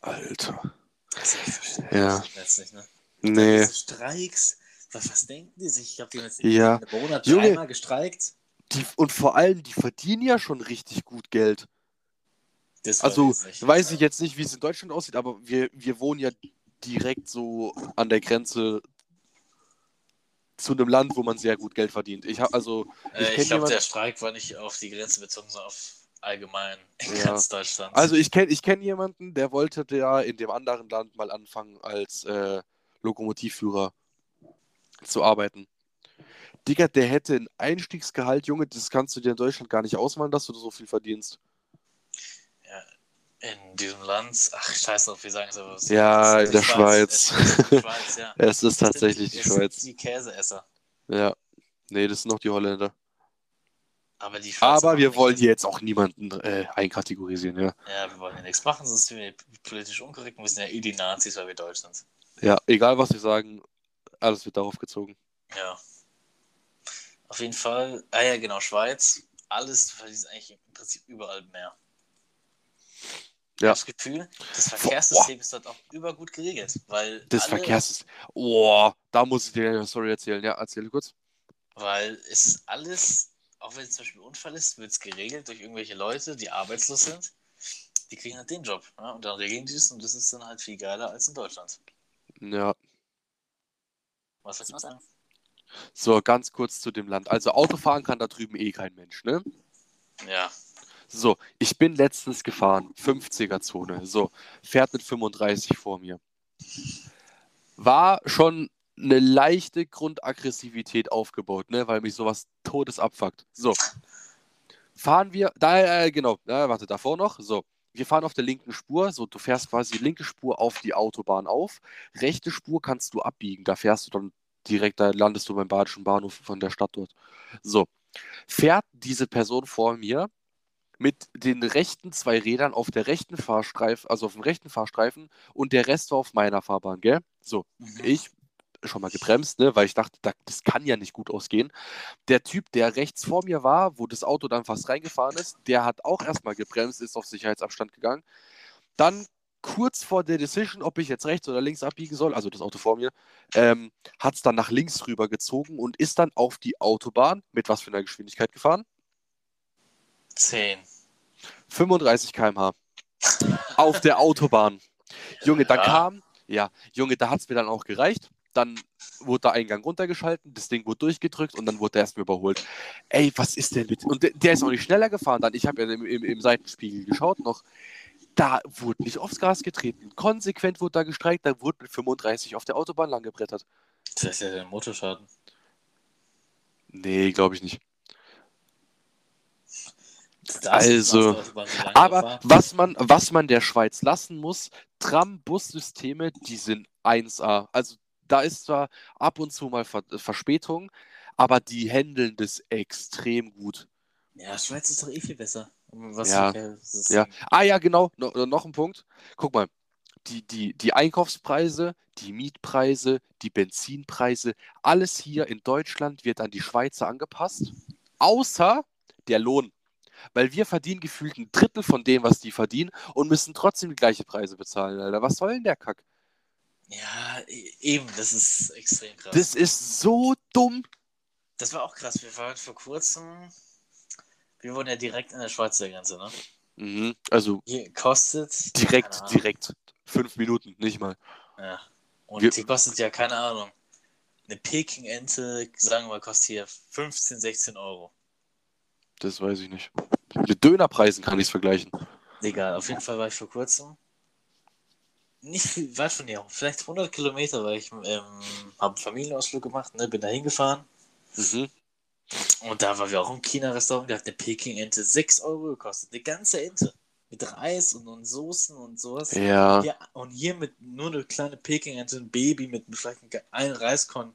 Alter. Ich verstehe Ja. das jetzt nicht, ne? Nee. Streiks, was, was denken die sich? Ich glaube, die haben jetzt Ja. Monat Junge. dreimal gestreikt. Die, und vor allem, die verdienen ja schon richtig gut Geld. Das Also, weiß ich nicht. weiß ich jetzt nicht, wie es in Deutschland aussieht, aber wir, wir wohnen ja direkt so an der Grenze zu einem Land, wo man sehr gut Geld verdient. Ich habe also, Äh, ich ich kenn glaube, der Streik war nicht auf die Grenze bezogen, sondern auf allgemein in Ja. ganz Deutschland. also ich kenne ich kenn jemanden, der wollte ja in dem anderen Land mal anfangen als äh, Lokomotivführer zu arbeiten. Digga, der hätte ein Einstiegsgehalt, Junge, das kannst du dir in Deutschland gar nicht ausmalen, dass du so viel verdienst. in diesem Land, ach, scheiß drauf, wir sagen aber. es Ja, in die der Schweiz. Es ist die Schweiz, ja. Es ist tatsächlich die Es sind Schweiz. Die Käseesser. Ja. Nee, das sind noch die Holländer. Aber Aber wir wollen hier jetzt auch niemanden äh, einkategorisieren, ja. Ja, wir wollen ja nichts machen, sonst sind wir politisch unkorrekt. Wir sind ja eh die Nazis, weil wir Deutsch sind. Ja, egal was wir sagen, alles wird darauf gezogen. Ja. Auf jeden Fall, ah ja, genau, Schweiz. Alles, du eigentlich im Prinzip überall mehr. Ich Ja. habe das Gefühl, das Verkehrssystem ist dort auch übergut geregelt, weil Das alle, Verkehrs... Oh, da muss ich dir eine Story erzählen. Ja, erzähl kurz. Weil es ist alles, auch wenn es zum Beispiel ein Unfall ist, wird es geregelt durch irgendwelche Leute, die arbeitslos sind. Die kriegen halt den Job. Ja? Und dann regeln die das und das ist dann halt viel geiler als in Deutschland. Ja, Was willst du noch sagen? so ganz kurz zu dem Land. Also Autofahren kann da drüben eh kein Mensch, ne? Ja. So, ich bin letztens gefahren, 50er-Zone. So, fährt mit 35 vor mir. War schon eine leichte Grundaggressivität aufgebaut, ne, weil mich sowas todes abfuckt. So. Fahren wir, da, äh, genau, äh, warte, davor noch. So, wir fahren auf der linken Spur. So, du fährst quasi linke Spur auf die Autobahn auf. Rechte Spur kannst du abbiegen. Da fährst du dann direkt, da landest du beim Badischen Bahnhof von der Stadt dort. So, fährt diese Person vor mir mit den rechten zwei Rädern auf der rechten Fahrstreifen, also auf dem rechten Fahrstreifen und der Rest war auf meiner Fahrbahn, gell? So, Mhm. ich schon mal gebremst, ne, weil ich dachte, da, das kann ja nicht gut ausgehen. Der Typ, der rechts vor mir war, wo das Auto dann fast reingefahren ist, der hat auch erstmal gebremst, ist auf Sicherheitsabstand gegangen. Dann kurz vor der Decision, ob ich jetzt rechts oder links abbiegen soll, also das Auto vor mir, ähm, hat es dann nach links rüber gezogen und ist dann auf die Autobahn mit was für einer Geschwindigkeit gefahren? 10. 35 km/h. Auf der Autobahn. Junge, da Ja. kam, ja, Junge, da hat es mir dann auch gereicht. Dann wurde der Eingang runtergeschalten, das Ding wurde durchgedrückt und dann wurde er erstmal überholt. Ey, was ist denn mit. Und der, der ist auch nicht schneller gefahren dann. Ich habe ja im, im, im Seitenspiegel geschaut noch. Da wurde nicht aufs Gas getreten. Konsequent wurde da gestreikt, da wurde mit 35 auf der Autobahn langgebrettert. Das ist ja der Motorschaden. Nee, glaube ich nicht. Also, Aber was man, was man der Schweiz lassen muss, Tram-Bus-Systeme, die sind 1A. Also da ist zwar ab und zu mal Ver Verspätung, aber die handeln das extrem gut. Ja, Schweiz ist doch eh viel besser. Was Ja. ein System. Ja. Ah ja, genau, no, noch ein Punkt. Guck mal, die, die, die Einkaufspreise, die Mietpreise, die Benzinpreise, alles hier in Deutschland wird an die Schweizer angepasst, außer der Lohn. Weil wir verdienen gefühlt ein Drittel von dem, was die verdienen und müssen trotzdem die gleiche Preise bezahlen, Alter. Was soll denn der Kack? Ja, e- eben, das ist extrem krass. Das ist so dumm. Das war auch krass. Wir waren vor kurzem. Wir wohnen ja direkt an der Schweizer Grenze, ne? Mhm. Also Hier kostet. direkt, direkt. Fünf Minuten, nicht mal. Ja. Und Wir- die kostet ja, keine Ahnung. Eine Peking-Ente, sagen wir mal, kostet hier 15, 16 Euro. Das weiß ich nicht. Mit Dönerpreisen kann ich es vergleichen. Egal, auf jeden Fall war ich vor kurzem. Nicht viel weit von hier, vielleicht 100 Kilometer, weil ich ähm, habe einen Familienausflug gemacht, ne, bin da hingefahren. Mhm. Und da waren wir auch im China-Restaurant, da hat eine Peking-Ente 6 Euro gekostet. Eine ganze Ente. Mit Reis und, und Soßen und sowas. Ja. Ja, und hier mit nur eine kleine Peking-Ente, ein Baby mit vielleicht einem Reiskorn,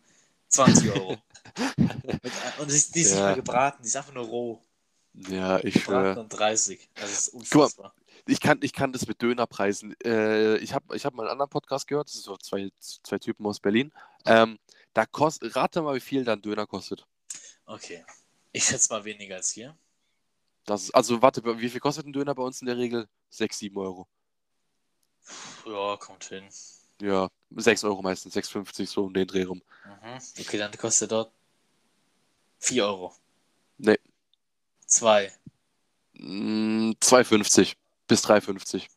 20 Euro. und die ist, die ist nicht Ja. mal gebraten, die ist einfach nur roh. Ja, ich Gebraten schwöre. und 30. Das ist Guck mal, unfassbar. Ich kann, ich kann das mit Dönerpreisen. Äh, ich habe ich hab mal einen anderen Podcast gehört, das sind so zwei, zwei Typen aus Berlin. Ähm, da kostet, rate mal, wie viel dann Döner kostet. Okay. Ich schätze mal weniger als hier. Das ist, also, warte, wie viel kostet ein Döner bei uns in der Regel? 6, 7 Euro. Ja, kommt hin. Ja, 6 Euro meistens, 6,50 so um den Dreh rum. Mhm. Okay, dann kostet dort 4 Euro. Nee. 2. Mm, 2,50 bis 3,50.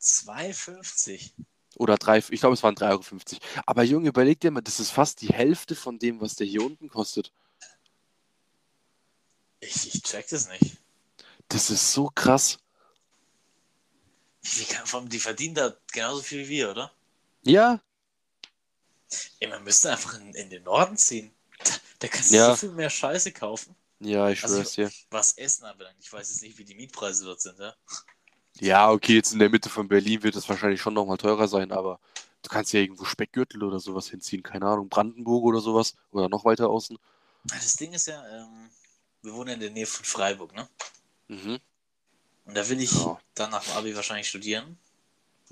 2,50. Oder 3, ich glaube, es waren 3,50 Euro. Aber Junge, überleg dir mal, das ist fast die Hälfte von dem, was der hier unten kostet. Ich, ich check das nicht. Das ist so krass. Wie kann, die verdienen da genauso viel wie wir, oder? Ja, Ey, man müsste einfach in, in den Norden ziehen. Da, da kannst du Ja. so viel mehr Scheiße kaufen. ja, ich Also- schwör's dir. Was Essen anbelangt. Ich weiß jetzt nicht, wie die Mietpreise dort sind, ja? Ja, okay, jetzt in der Mitte von Berlin wird es wahrscheinlich schon nochmal teurer sein, aber du kannst ja irgendwo Speckgürtel oder sowas hinziehen, keine Ahnung, Brandenburg oder sowas oder noch weiter außen. Das Ding ist ja, ähm, wir wohnen in der Nähe von Freiburg, ne? Mhm. Und da will ich Ja. dann nach dem Abi wahrscheinlich studieren.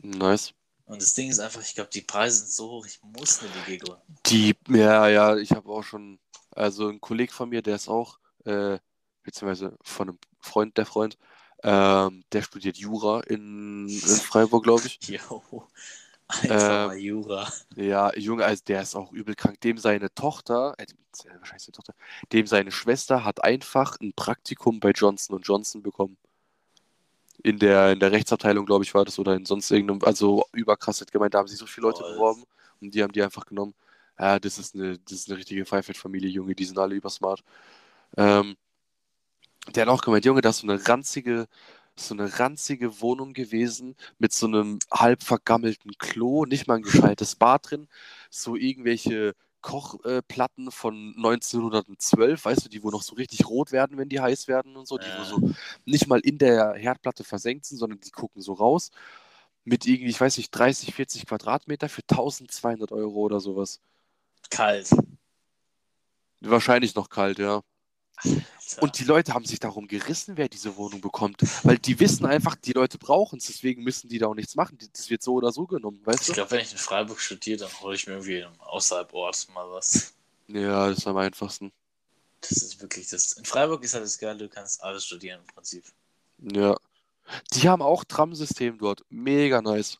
Nice. Und das Ding ist einfach, ich glaube, die Preise sind so hoch, ich muss eine WG gründen. Die, ja, ja, ich habe auch schon, also ein Kollege von mir, der ist auch, äh, beziehungsweise von einem Freund, der Freund, ähm, der studiert Jura in, in Freiburg, glaube ich. Jo, einfach Ähm, mal Jura. Ja, Junge, also der ist auch übel krank. Dem seine Tochter, äh, wahrscheinlich seine Tochter, dem seine Schwester hat einfach ein Praktikum bei Johnson Johnson bekommen. In der, in der Rechtsabteilung, glaube ich, war das, oder in sonst irgendeinem, also überkrass hat gemeint, da haben sich so viele Leute Voll. beworben und die haben die einfach genommen. Ja, das ist eine, das ist eine richtige Pfeifeld-Familie, Junge, die sind alle übersmart. Ähm, der hat auch gemeint, Junge, das ist so eine ranzige, so eine ranzige Wohnung gewesen mit so einem halb vergammelten Klo, nicht mal ein gescheites Bad drin, so irgendwelche Kochplatten von 1912, weißt du, die wo noch so richtig rot werden, wenn die heiß werden und so, die wo so nicht mal in der Herdplatte versenkt sind, sondern die gucken so raus mit irgendwie, ich weiß nicht, 30, 40 Quadratmeter für 1200 Euro oder sowas. Kalt. Wahrscheinlich noch kalt, ja. Und die Leute haben sich darum gerissen, wer diese Wohnung bekommt. Weil die wissen einfach, die Leute brauchen es, deswegen müssen die da auch nichts machen. Das wird so oder so genommen, weißt ich du? glaube, wenn ich in Freiburg studiere, dann hole ich mir irgendwie außerhalb Ort mal was. Ja, das ist am einfachsten. Das ist wirklich das. In Freiburg ist halt das Geile, du kannst alles studieren im Prinzip. Ja. Die haben auch Tram-System dort. Mega nice.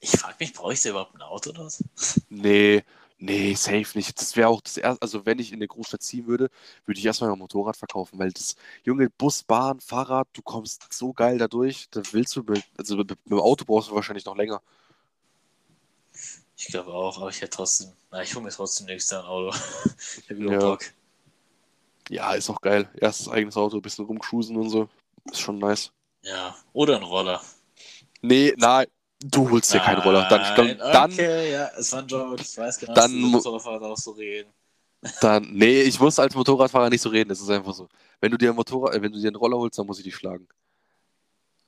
Ich frage mich, brauche ich da überhaupt ein Auto dort? Nee, nee, safe nicht. Das wäre auch das erste, also wenn ich in der Großstadt ziehen würde, würde ich erstmal mein Motorrad verkaufen, weil das junge Bus, Bahn, Fahrrad, du kommst so geil dadurch, da willst du, mit- also mit, mit dem Auto brauchst du wahrscheinlich noch länger. Ich glaube auch, aber ich hätte trotzdem. Na, ich hole mir trotzdem nächstes Jahr ein Auto. ich habe wieder Ja. Bock. Ja, ist auch geil. Erstes eigenes Auto, ein bisschen rumcruisen und so. Ist schon nice. Ja. Oder ein Roller. Nee, nein, du holst dir keinen Roller. Dann, dann, dann, okay, ja, es war ein Joke. Ich weiß genau, Dann dass Motorradfahrer auch so reden. dann, nee, ich muss als Motorradfahrer nicht so reden, das ist einfach so. Wenn du dir ein Motorrad, äh, wenn du dir einen Roller holst, dann muss ich dich schlagen.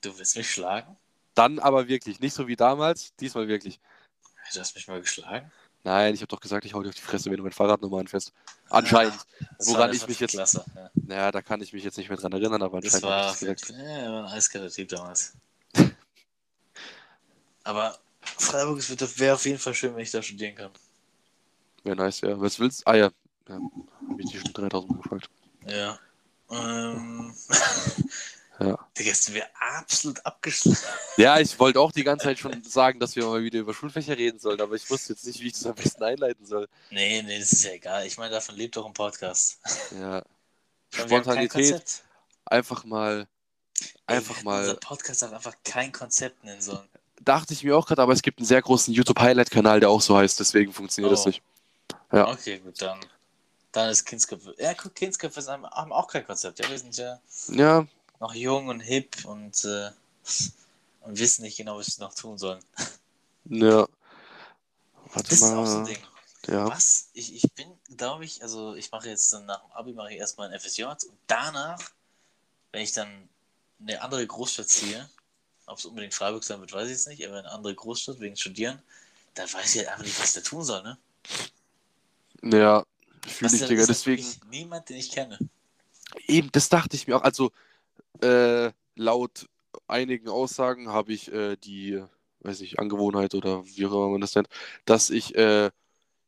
Du willst mich schlagen? Dann aber wirklich, nicht so wie damals, diesmal wirklich. Du hast mich mal geschlagen? Nein, ich habe doch gesagt, ich hau dir auf die Fresse, wenn du mein Fahrrad nochmal anfährst. Anscheinend. Das Woran war eine ich mich jetzt- Klasse. Ja. Naja, da kann ich mich jetzt nicht mehr dran erinnern, aber Das anscheinend hab war, ich das gesagt. ja, war ein eiskalter Typ damals. Aber Freiburg wäre auf jeden Fall schön, wenn ich da studieren kann. Wäre nice, ja. Was willst du? Ah ja. ja hab ich dich schon 3000 Mal gefragt. Ja. Ähm. Ja. Digga, sind wir absolut abgeschlossen. Ja, ich wollte auch die ganze Zeit schon sagen, dass wir mal wieder über Schulfächer reden sollen, aber ich wusste jetzt nicht, wie ich das am besten einleiten soll. Nee, nee, das ist ja egal. Ich meine, davon lebt doch ein Podcast. Ja. Meine, Spontanität, einfach mal, Ey, einfach hätten mal, Unser Podcast darf einfach kein Konzept nennen sollen. Dachte ich mir auch gerade, aber es gibt einen sehr großen YouTube-Highlight-Kanal, der auch so heißt, deswegen funktioniert das Oh. nicht. Ja. Okay, gut, dann. Dann ist Kindsköpfe. Ja, guck, Kindsköpfe haben haben auch kein Konzept. Ja, wir sind ja Ja, noch jung und hip und, äh, und wissen nicht genau, was wir noch tun sollen. ja. Warte Das ist auch so ein mal. Ding. Ja. Was? Ich, ich bin, glaube ich, also ich mache jetzt dann nach dem Abi mache ich erstmal ein FSJ und danach, wenn ich dann in eine andere Großstadt ziehe, ob es unbedingt Freiburg sein wird, weiß ich jetzt nicht, aber in eine andere Großstadt wegen Studieren, dann weiß ich halt einfach nicht, was der tun soll, ne? Ja, fühle ich? Digga. Ist Deswegen, Niemand, den ich kenne. eben, das dachte ich mir auch. Also, äh, laut einigen Aussagen habe ich äh, die, weiß ich, Angewohnheit oder wie auch immer man das nennt, dass ich äh,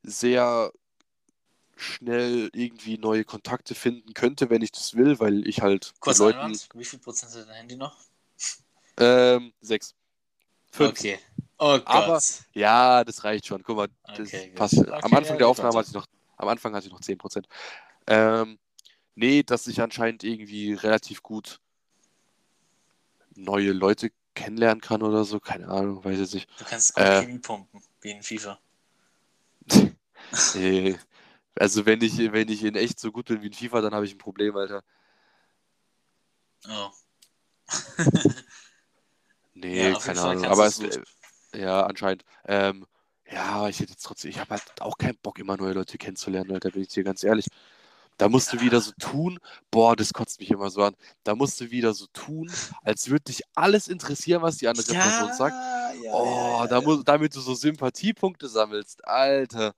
sehr schnell irgendwie neue Kontakte finden könnte, wenn ich das will, weil ich halt Kurz Leuten. Einwand, wie viel Prozent hat dein Handy noch? Ähm, sechs. Fünf. Okay. Oh Gott. Aber- Ja, das reicht schon. Guck mal, das Okay, gut. passt. Okay, am Anfang ja, der gut, Aufnahme hatte ich noch, am Anfang hatte ich noch 10%. Ähm, nee, dass ich anscheinend irgendwie relativ gut neue Leute kennenlernen kann oder so. Keine Ahnung, weiß jetzt nicht. du kannst äh, auch Chemie pumpen, wie in FIFA. Nee. Also wenn ich, wenn ich in echt so gut bin wie in FIFA, dann habe ich ein Problem, Alter. Oh. Nee, Ja, keine Ahnung. Aber es, äh, ja, anscheinend. Ähm, ja, ich hätte jetzt trotzdem, ich habe halt auch keinen Bock, immer neue Leute kennenzulernen, Alter, bin ich dir ganz ehrlich. Da musst du wieder so tun, boah, das kotzt mich immer so an. Da musst du wieder so tun, als würde dich alles interessieren, was die andere Person sagt. ja, Oh, ja, da ja. muss, damit du so Sympathiepunkte sammelst, Alter.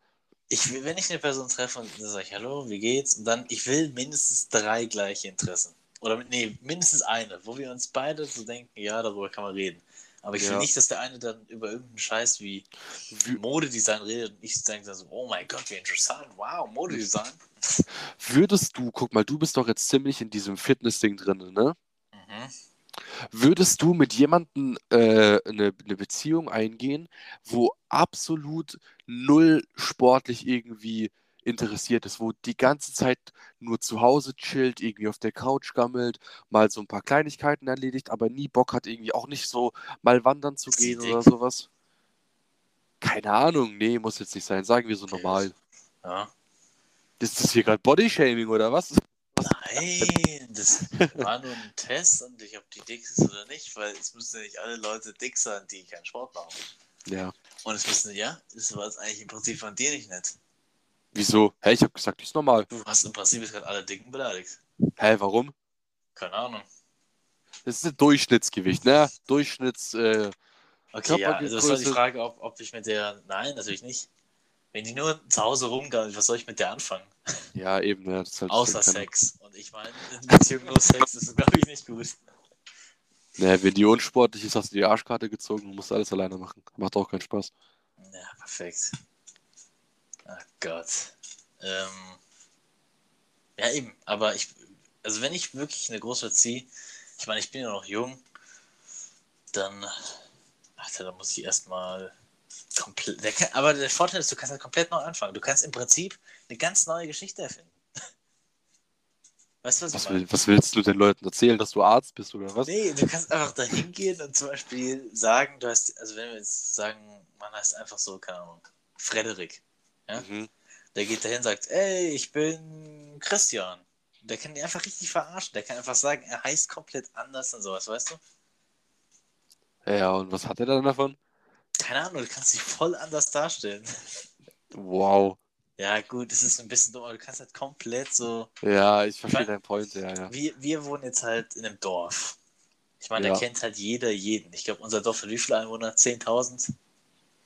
Ich will, wenn ich eine Person treffe und dann sage ich, hallo, wie geht's? Und dann, ich will mindestens drei gleiche Interessen. Oder, nee, mindestens eine, wo wir uns beide so denken, ja, darüber kann man reden. Aber ich will Ja. nicht, dass der eine dann über irgendeinen Scheiß wie Wü- Modedesign redet und ich denke dann so, oh mein Gott, wie interessant, wow, Modedesign. Würdest du, guck mal, du bist doch jetzt ziemlich in diesem Fitness-Ding drin, ne? Mhm. Würdest du mit jemandem äh, eine, eine Beziehung eingehen, wo absolut null sportlich irgendwie interessiert ist, wo die ganze Zeit nur zu Hause chillt, irgendwie auf der Couch gammelt, mal so ein paar Kleinigkeiten erledigt, aber nie Bock hat, irgendwie auch nicht so mal wandern zu gehen oder sowas? Keine Ahnung, nee, muss jetzt nicht sein. Sagen wir so Okay. normal. Ja. Ist das hier gerade Bodyshaming oder was? Nein, das war nur ein Test und ich ob die dick ist oder nicht, weil es müssen ja nicht alle Leute dick sein, die keinen Sport machen. Ja. Und es müssen, ja, das war jetzt eigentlich im Prinzip von dir nicht nett. Wieso? Hä, ich hab gesagt, die ist normal. Du hast im Prinzip jetzt gerade alle Dicken beleidigt. Hä, warum? Keine Ahnung. Das ist ein Durchschnittsgewicht, ne? Durchschnitts, äh, Okay, ja, also das war die Körpergröße- Frage, ob, ob ich mit der. Nein, natürlich nicht. Wenn die nur zu Hause rumgammelt, was soll ich mit der anfangen? ja, eben, ja, halt Außer Sex. Und ich meine, in Beziehung nur Sex ist, glaube ich, nicht gut. Ne, wenn die unsportlich ist, hast du die Arschkarte gezogen und musst alles alleine machen. Macht auch keinen Spaß. Ja, perfekt. Ach Gott. Ähm, ja, eben. Aber ich, also wenn ich wirklich in eine Großstadt ziehe, ich meine, ich bin ja noch jung, dann, Alter, da muss ich erstmal komplett. Der aber der Vorteil ist, du kannst halt komplett neu anfangen. Du kannst im Prinzip eine ganz neue Geschichte erfinden. Weißt du, was, Was, will, was willst du den Leuten erzählen, dass du Arzt bist oder was? Nee, du kannst einfach da hingehen und zum Beispiel sagen, du hast, also wenn wir jetzt sagen, man heißt einfach so, keine Ahnung, Frederik. Ja? Mhm. Der geht dahin und sagt, ey, ich bin Christian. Der kann die einfach richtig verarschen. Der kann einfach sagen, er heißt komplett anders und sowas, weißt du? Ja, und was hat er dann davon? Keine Ahnung, du kannst dich voll anders darstellen. Wow. Ja, gut, es ist ein bisschen dumm, aber du kannst halt komplett so. Ja, ich verstehe Weil- deinen Point, ja, ja. Wir, wir wohnen jetzt halt in einem Dorf. Ich meine, Ja. da kennt halt jeder jeden. Ich glaube, unser Dorf hat wie viele Einwohner? 10.000?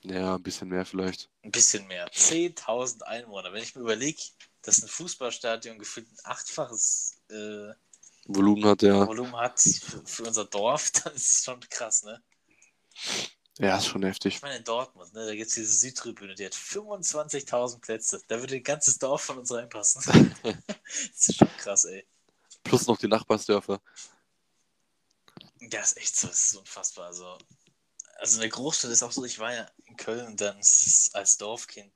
Ja, ein bisschen mehr vielleicht. Ein bisschen mehr. 10.000 Einwohner. Wenn ich mir überlege, dass ein Fußballstadion gefühlt ein achtfaches äh, Volumen hat er. Volumen hat für, für unser Dorf, dann ist es schon krass, ne? Ja, ist schon heftig. Ich meine, in Dortmund, ne, da gibt es diese Südtribüne, die hat 25.000 Plätze. Da würde ein ganzes Dorf von uns reinpassen. das ist schon krass, ey. Plus noch die Nachbarsdörfer. Ja, ist echt so, das ist unfassbar. Also, also eine Großstadt ist auch so, ich war ja in Köln und dann ist es als Dorfkind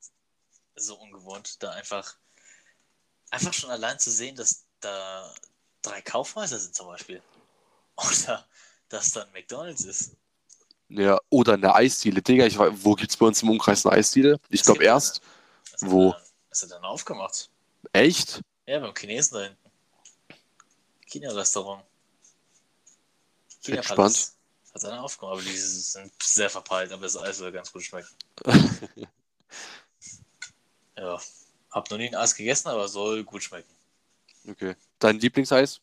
so ungewohnt, da einfach, einfach schon allein zu sehen, dass da drei Kaufhäuser sind zum Beispiel. Oder dass da ein McDonalds ist. Ja, oder eine Eisdiele. Digga, ich, weiß- wo gibt's bei uns im Umkreis eine Eisdiele? Ich glaube erst. Hat Wo? hat er dann aufgemacht? Echt? Ja, beim Chinesen da hinten. China-Restaurant. China-Palace. Hat dann aufgemacht, aber die sind sehr verpeilt, aber das Eis soll ganz gut schmecken. Ja. Hab noch nie ein Eis gegessen, aber soll gut schmecken. Okay. Dein Lieblingseis?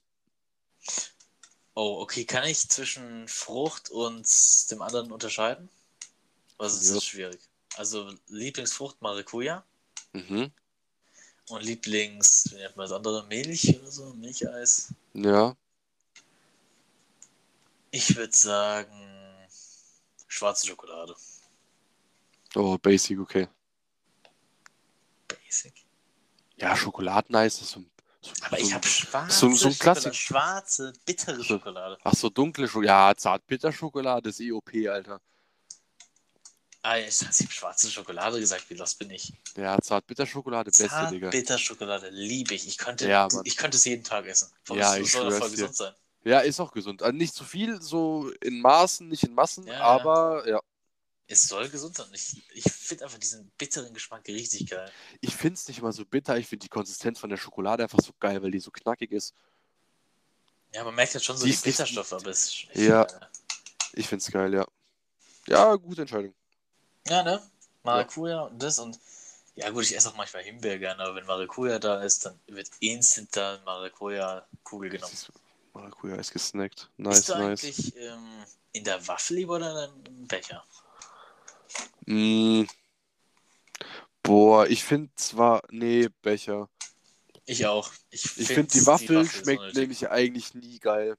Oh, okay. Kann ich zwischen Frucht und dem anderen unterscheiden? Was ist Ja. das schwierig? Also Lieblingsfrucht Maracuja Mhm. und Lieblings, wie nennt man das andere? Milch oder so? Milcheis? Ja. Ich würde sagen schwarze Schokolade. Oh, Basic, okay. Basic. Ja, Schokoladeneis ist so ein. So, Aber so ich habe schwarze, so- so ein Klassik- schwarze, bittere. Schokolade. Ach so, dunkle Schokolade. Ja, Zartbitterschokolade ist EOP, Alter. Ah, ich habe schwarze Schokolade gesagt, wie los bin ich? Ja, Zartbitterschokolade, beste, Digga. Zartbitterschokolade liebe ich. Ich könnte, Ja, ich könnte es jeden Tag essen. Ja, das ich soll voll gesund sein. Ja, ist auch gesund. Also nicht zu viel, so in Maßen, nicht in Massen, Ja, ja. aber ja. Es soll gesund sein. Ich, ich finde einfach diesen bitteren Geschmack richtig geil. Ich finde es nicht mal so bitter. Ich finde die Konsistenz von der Schokolade einfach so geil, weil die so knackig ist. Ja, man merkt halt schon so Die die, Bitterstoffe, aber es ist Ja. geil. Ich finde es geil, ja. Ja, gute Entscheidung. Ja, ne? Maracuja und das und ja gut, ich esse auch manchmal Himbeer gerne, aber wenn Maracuja da ist, dann wird instant da Maracuja-Kugel genommen. Maracuja ist gesnackt. Nice, Bist du nice. eigentlich ähm, in der Waffel lieber oder im Becher? Mm. Boah, ich finde zwar. Nee, Becher. Ich auch. Ich Ich find finde, die Waffel Waffel so schmeckt nämlich eigentlich nie geil.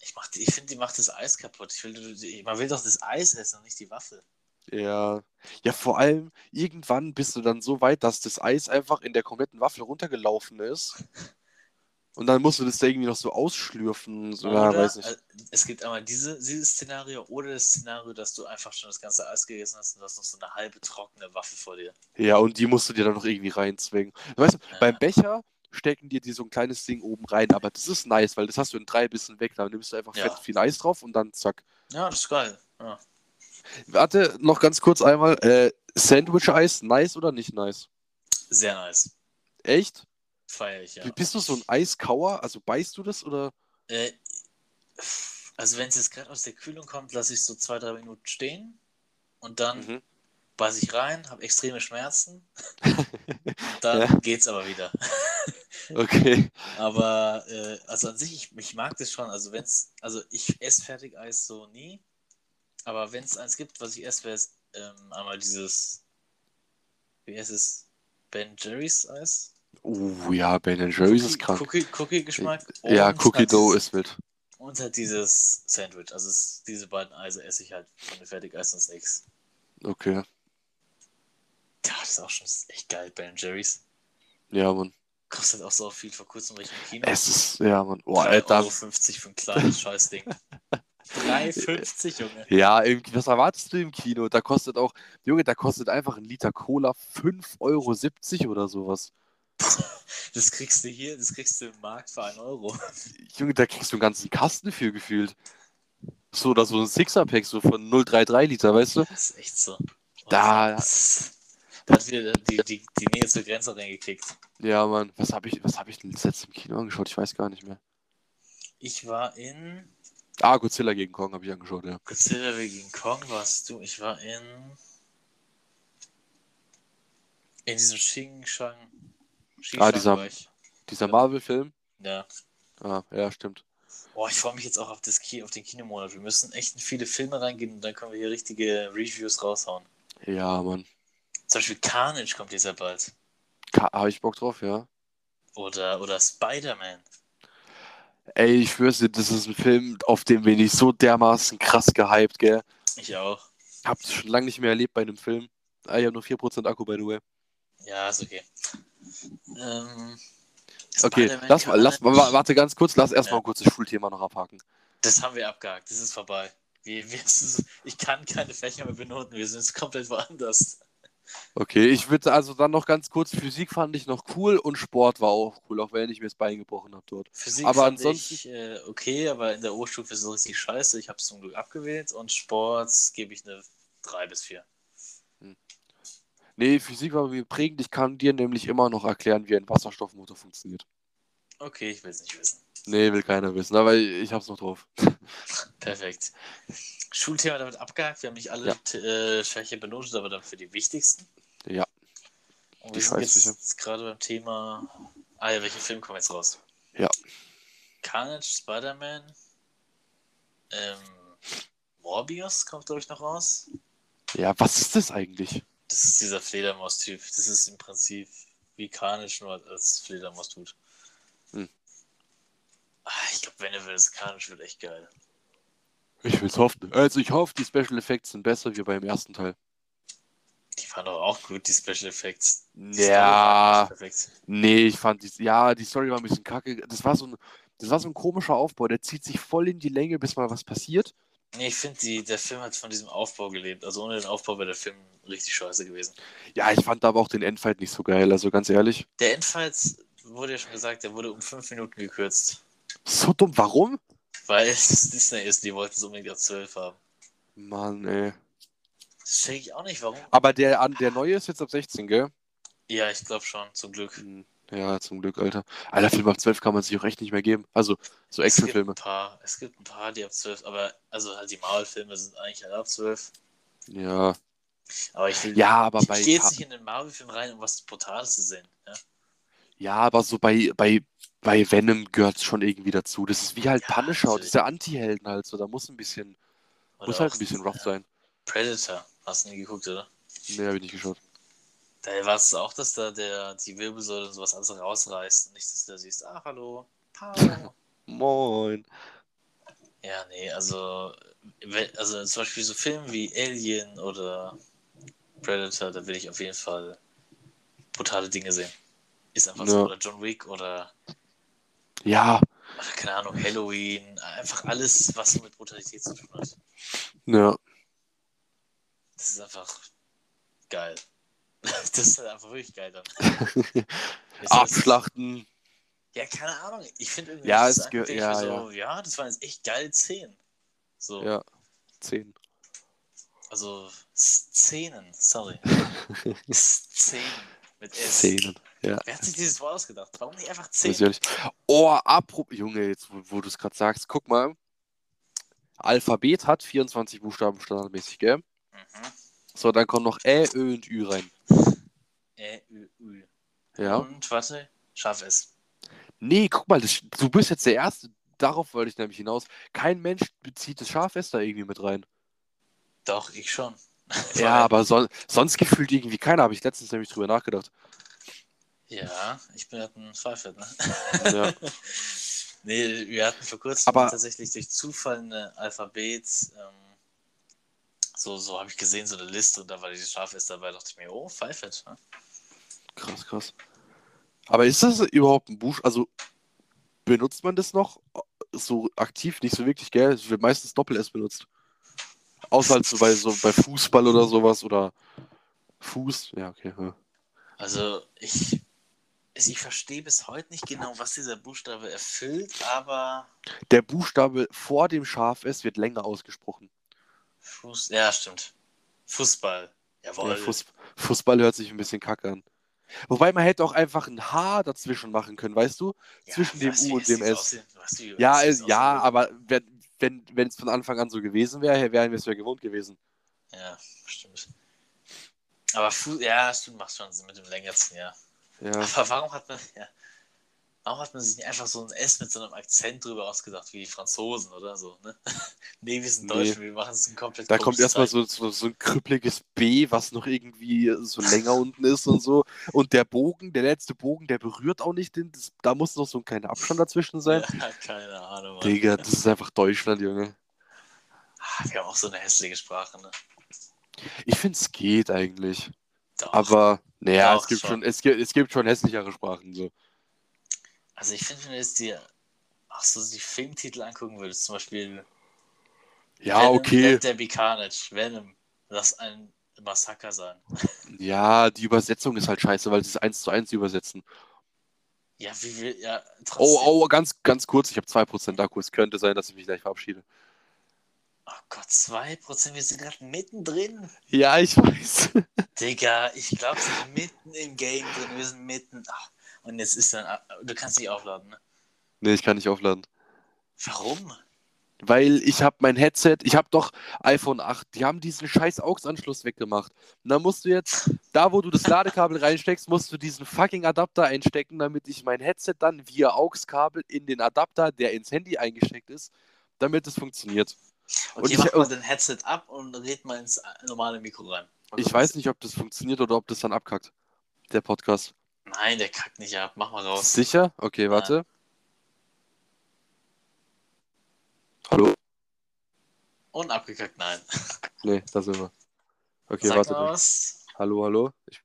Ich, mach die- ich finde, die macht das Eis kaputt. Ich will, die- man will doch das Eis essen und nicht die Waffel. Ja. Ja, vor allem, irgendwann bist du dann so weit, dass das Eis einfach in der kompletten Waffel runtergelaufen ist. Und dann musst du das da irgendwie noch so ausschlürfen. So, Oder, weiß nicht. äh, es gibt einmal diese, dieses Szenario oder das Szenario, dass du einfach schon das ganze Eis gegessen hast und du hast noch so eine halbe trockene Waffel vor dir. Ja, und die musst du dir dann noch irgendwie reinzwingen. Weißt du, Ja. beim Becher stecken dir die so ein kleines Ding oben rein, aber das ist nice, weil das hast du in drei Bissen weg. Da nimmst du einfach Ja. fett viel Eis drauf und dann zack. Ja, das ist geil. Ja. Warte, noch ganz kurz einmal. Äh, Sandwich-Eis, nice oder nicht nice? Sehr nice. Echt? Feier ich, ja. Bist du so ein Eiskauer? Also beißt du das oder? Äh, also wenn es jetzt gerade aus der Kühlung kommt, lasse ich so zwei, drei Minuten stehen und dann Mhm. beiß ich rein, habe extreme Schmerzen. dann Ja. geht's aber wieder. Okay. Aber äh, also an sich, ich, ich mag das schon. Also wenn's, also ich esse Fertigeis so nie. Aber wenn es eins gibt, was ich esse, wäre es ähm, einmal dieses, wie heißt es, Ben Jerry's Eis. Oh ja, Ben Jerry's ist krank. Cookie, Cookie Geschmack. Ja, Cookie halt Dough ist wild. Und halt dieses Sandwich. Also es, diese beiden Eise esse ich halt von den Fertigeis und nichts. Okay. Ja, das ist auch schon echt geil, Ben Jerry's. Ja, Mann. Kostet auch so viel vor kurzem Richtung Kino. Es ist, ja, Mann. Boah, 3,50 Alter. Euro für ein kleines Scheißding. 3,50, Junge. Ja, was erwartest du im Kino? Da kostet auch, Junge, da kostet einfach ein Liter Cola 5,70 Euro oder sowas. Das kriegst du hier, das kriegst du im Markt für 1 Euro. Junge, da kriegst du einen ganzen Kasten für gefühlt. So, oder so ein Sixer-Pack, so von 0,33 Liter, weißt du? Das ist echt so. Da- Da hat wieder die, die, die Nähe zur Grenze reingekickt. Ja, Mann. Was habe ich, was hab ich denn letztens im Kino angeschaut? Ich weiß gar nicht mehr. Ich war in Ah, Godzilla gegen Kong habe ich angeschaut, ja. Godzilla gegen Kong, warst du? Ich war in. In diesem Xing Shang. Xing Ah, dieser-. Dieser Marvel-Film? Ja. Ah, ja, stimmt. Boah, ich freue mich jetzt auch auf, das Ki auf den Kinomonat. Wir müssen echt in viele Filme reingehen und dann können wir hier richtige Reviews raushauen. Ja, Mann. Zum Beispiel Carnage kommt jetzt ja bald. Habe ich Bock drauf, ja. Oder, oder Spider-Man. Ey, ich dir, das ist ein Film, auf den bin ich so dermaßen krass gehypt, gell. Ich auch. Hab's schon lange nicht mehr erlebt bei einem Film. Ah, ich habe nur 4% Akku, by the way. Ja, ist okay. Ähm, Okay, lass mal, lass warte ganz kurz, lass erstmal Ja. ein kurzes Schulthema noch abhaken. Das haben wir abgehakt. Das ist vorbei. Wir, wir, ich kann keine Fächer mehr benoten. Wir sind jetzt komplett woanders. Okay, ich würde also dann noch ganz kurz, Physik fand ich noch cool und Sport war auch cool, auch wenn ich mir das Bein gebrochen habe dort. Physik Aber fand ansonsten- ich äh, okay, aber in der Oberstufe ist es richtig scheiße. Ich habe es zum Glück abgewählt und Sport gebe ich eine 3 bis 4. Nee, Physik war mir prägend, ich kann dir nämlich immer noch erklären, wie ein Wasserstoffmotor funktioniert. Okay, ich will es nicht wissen. Nee, will keiner wissen, aber ich hab's noch drauf. Perfekt. Schulthema damit abgehakt. Wir haben nicht alle Ja. Äh, Fächer benotet, aber dann für die wichtigsten. Ja. Und Die wir sind jetzt gerade beim Thema. Ah ja, welcher Film kommt jetzt raus? Ja. Carnage, Spider-Man. Ähm, Morbius kommt, glaube ich, noch raus. Ja, was ist das eigentlich? Das ist dieser Fledermaus-Typ. Das ist im Prinzip wie Carnage, nur als Fledermaus tut. Hm. Ah, Ich glaube, wenn er will, das Carnage wird echt geil. Ich will's hoffen. Also ich hoffe, die Special Effects sind besser wie beim ersten Teil. Die waren doch auch gut, die Special Effects. Die Ja. Nee, ich fand die, ja, die Story war ein bisschen kacke. Das war so ein, das war so ein komischer Aufbau. Der zieht sich voll in die Länge, bis mal was passiert. Nee, ich finde, der Film hat von diesem Aufbau gelebt. Also ohne den Aufbau wäre der Film richtig scheiße gewesen. Ja, ich fand aber auch den Endfight nicht so geil, also ganz ehrlich. Der Endfight wurde ja schon gesagt, der wurde um fünf Minuten gekürzt. So dumm, warum? Weil es Disney ist, die wollten es unbedingt auf 12 haben. Mann, ey. Das check ich auch nicht, warum. Aber der, der neue ist jetzt ab 16, gell? Ja, ich glaube schon, zum Glück. Hm, Ja, zum Glück, Alter. Alter, Film ab 12 kann man sich auch echt nicht mehr geben. Also, so Es gibt Actionfilme. ein paar, es gibt ein paar, die ab 12, aber also halt die Marvel-Filme sind eigentlich alle ab 12. Ja. Aber ich will. Ja, aber ich bei. gehe jetzt nicht in den Marvel-Film rein, um was Brutales zu sehen. Ja? Ja, aber so bei, bei, bei Venom gehört es schon irgendwie dazu. Das ist wie halt Ja, Punisher, natürlich. diese Anti-Helden halt so. Da muss ein bisschen, Oder muss halt ein bisschen rough sein. Predator, hast du nie geguckt, oder? Nee, hab ich nicht geschaut. Da war es auch, dass da der, die Wirbelsäule und sowas alles rausreißt. Und nicht, dass du da siehst, ah, hallo, Pow. Moin. Ja, nee, also, also zum Beispiel so Filme wie Alien oder Predator, da will ich auf jeden Fall brutale Dinge sehen. Ist einfach Ja. so. Oder John Wick oder, Ja, oder keine Ahnung, Halloween. Einfach alles, was so mit Brutalität zu tun hat. ja. Das ist einfach geil. Das ist halt einfach wirklich geil dann. Jetzt Abschlachten. Ja, keine Ahnung. Ich finde irgendwie, Ja, das es ja, so, ja. das waren jetzt echt geile Szenen. So, Ja. Zehn. also Szenen, sorry. Szenen mit S. Szenen. Ja. Wer hat sich dieses Wort ausgedacht? Warum nicht einfach Weiß ich Szenen? auch nicht. Oh, apropos. Junge, jetzt wo, wo du es gerade sagst, guck mal. Alphabet hat 24 Buchstaben standardmäßig, gell? Mhm. So, dann kommen noch Ä, Ö und Ü rein. Ä, Ü, Ü. Ja. Und warte, scharf S. Nee, guck mal, das, du bist jetzt der Erste. Darauf wollte ich nämlich hinaus. Kein Mensch bezieht das Schafs da irgendwie mit rein. Doch, ich schon. Ja, aber son sonst gefühlt irgendwie keiner. Habe ich letztens nämlich drüber nachgedacht. Ja, ich bin halt ein Pfeifert, ne? Ja. nee, wir hatten vor kurzem Aber- tatsächlich durch Zufall eine Alphabet, ähm, so, so habe ich gesehen, so eine Liste und da war dieses Schaf ist dabei, dachte ich mir, oh, Pfeifert. Ne? Krass, krass. Aber ist das überhaupt ein Buch? Also benutzt man das noch so aktiv? Nicht so wirklich, gell? Es wird meistens Doppel-S benutzt. Außer halt so bei, so bei Fußball oder sowas oder Fuß. Ja, okay. Ja. Also ich, also ich verstehe bis heute nicht genau, was dieser Buchstabe erfüllt, aber Der Buchstabe vor dem Schaf S wird länger ausgesprochen. Fuß, ja, stimmt. Fußball. Jawohl. Ja, Fuß, Fußball hört sich ein bisschen kacke an. Wobei man hätte auch einfach ein H dazwischen machen können, weißt du? Ja, zwischen dem U und dem S. aussehen- Ja, es, es ja, aussehen aber wenn wenn wenn es von Anfang an so gewesen wäre, wären wir es ja gewohnt gewesen. Ja, stimmt. Aber Fu ja, stimmt, macht schon Sinn mit dem längersten, ja. Ja. Aber warum hat man, ja, warum hat man sich nicht einfach so ein S mit so einem Akzent drüber ausgedacht, wie die Franzosen oder so, ne? nee, wir sind Nee. Deutschen, wir machen es ein komplett Da kommt erstmal so, so, so ein krüppeliges B, was noch irgendwie so länger unten ist und so. Und der Bogen, der letzte Bogen, der berührt auch nicht den. Das, da muss noch so ein kleiner Abstand dazwischen sein. Ja, keine Ahnung. Mann. Digga, das ist einfach Deutschland, Junge. Ah, Wir haben auch so eine hässliche Sprache, ne? Ich finde, es geht eigentlich. Doch. Aber, naja, Doch, es gibt schon. schon, es gibt, es gibt schon hässlichere Sprachen. So. Also ich finde, wenn du jetzt dir auch so die Filmtitel angucken würdest, zum Beispiel Ja, Venom, okay. Be Carnage, Venom, lass ein Massaker sein. Ja, die Übersetzung ist halt scheiße, weil sie es eins zu eins übersetzen. Ja, wie will, ja, trotzdem. Oh, oh, ganz, ganz kurz, ich habe 2% Akku. Es könnte sein, dass ich mich gleich verabschiede. Oh Gott, 2%, wir sind gerade mittendrin. Ja, ich weiß. Digga, ich glaube, wir sind mitten im Game drin, wir sind mitten. Ach, und jetzt ist dann, du kannst nicht aufladen, ne? nee, ich kann nicht aufladen. Warum? Weil ich habe mein Headset, ich habe doch iPhone 8, die haben diesen scheiß AUX-Anschluss weggemacht. Und dann musst du jetzt, da wo du das Ladekabel reinsteckst, musst du diesen fucking Adapter einstecken, damit ich mein Headset dann via AUX-Kabel in den Adapter, der ins Handy eingesteckt ist, damit es funktioniert. Okay, Und ich- mach mal dein Headset ab und red mal ins normale Mikro rein. Ich weiß nicht, ob das funktioniert oder ob das dann abkackt. Der Podcast. Nein, der kackt nicht ab. Mach mal raus. Sicher? Okay, warte. Hallo? Und abgekackt, nein. Nee, da sind wir. Okay, Sag warte. was. Hallo, hallo. Ich...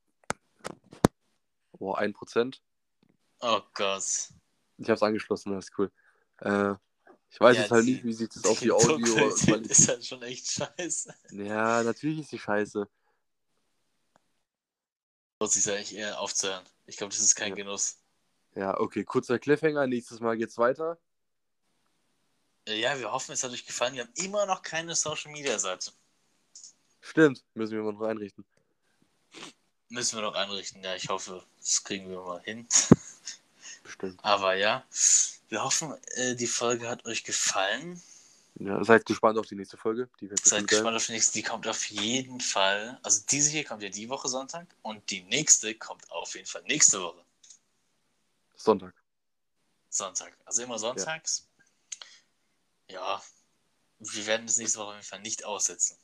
Oh, 1%. Oh Gott. Ich hab's angeschlossen, das ist cool. Äh, ich weiß Ja, jetzt halt nicht, wie sich das auf die Audio. Ist halt schon echt scheiße. ja, natürlich ist die scheiße. Lohnt sich eigentlich eher aufzuhören. Ich glaube, das ist kein Ja. Genuss. Ja, okay, kurzer Cliffhanger. Nächstes Mal geht's weiter. Äh, Ja, wir hoffen, es hat euch gefallen. Wir haben immer noch keine Social Media Seite. Stimmt, müssen wir mal noch einrichten. Müssen wir noch einrichten. Ja, ich hoffe, das kriegen wir mal hin. Bestimmt. Aber ja, wir hoffen, äh, die Folge hat euch gefallen. Ja, seid gespannt auf die nächste Folge. Die wird Seid gespannt auf die nächste. Die kommt auf jeden Fall. Also diese hier kommt ja die Woche Sonntag und die nächste kommt auf jeden Fall nächste Woche Sonntag. Sonntag. Also immer sonntags. Ja, wir werden das nächste Woche auf jeden Fall nicht aussetzen.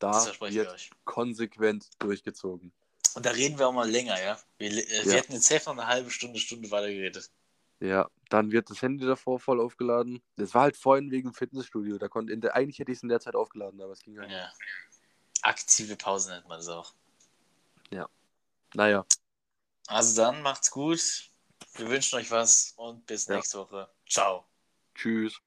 Das Da verspreche ich wird euch. konsequent durchgezogen. Und da reden wir auch mal länger, ja? Wir, äh, wir Ja. hätten jetzt safe noch eine halbe Stunde, Stunde weiter geredet. Ja, dann wird das Handy davor voll aufgeladen. Das war halt vorhin wegen Fitnessstudio. Da konnte der, eigentlich hätte ich es in der Zeit aufgeladen, aber es ging halt nicht. Ja. Aktive Pause nennt man das auch. Naja, Also dann macht's gut. Wir wünschen euch was und bis Ja. nächste Woche. Ciao. tschüss.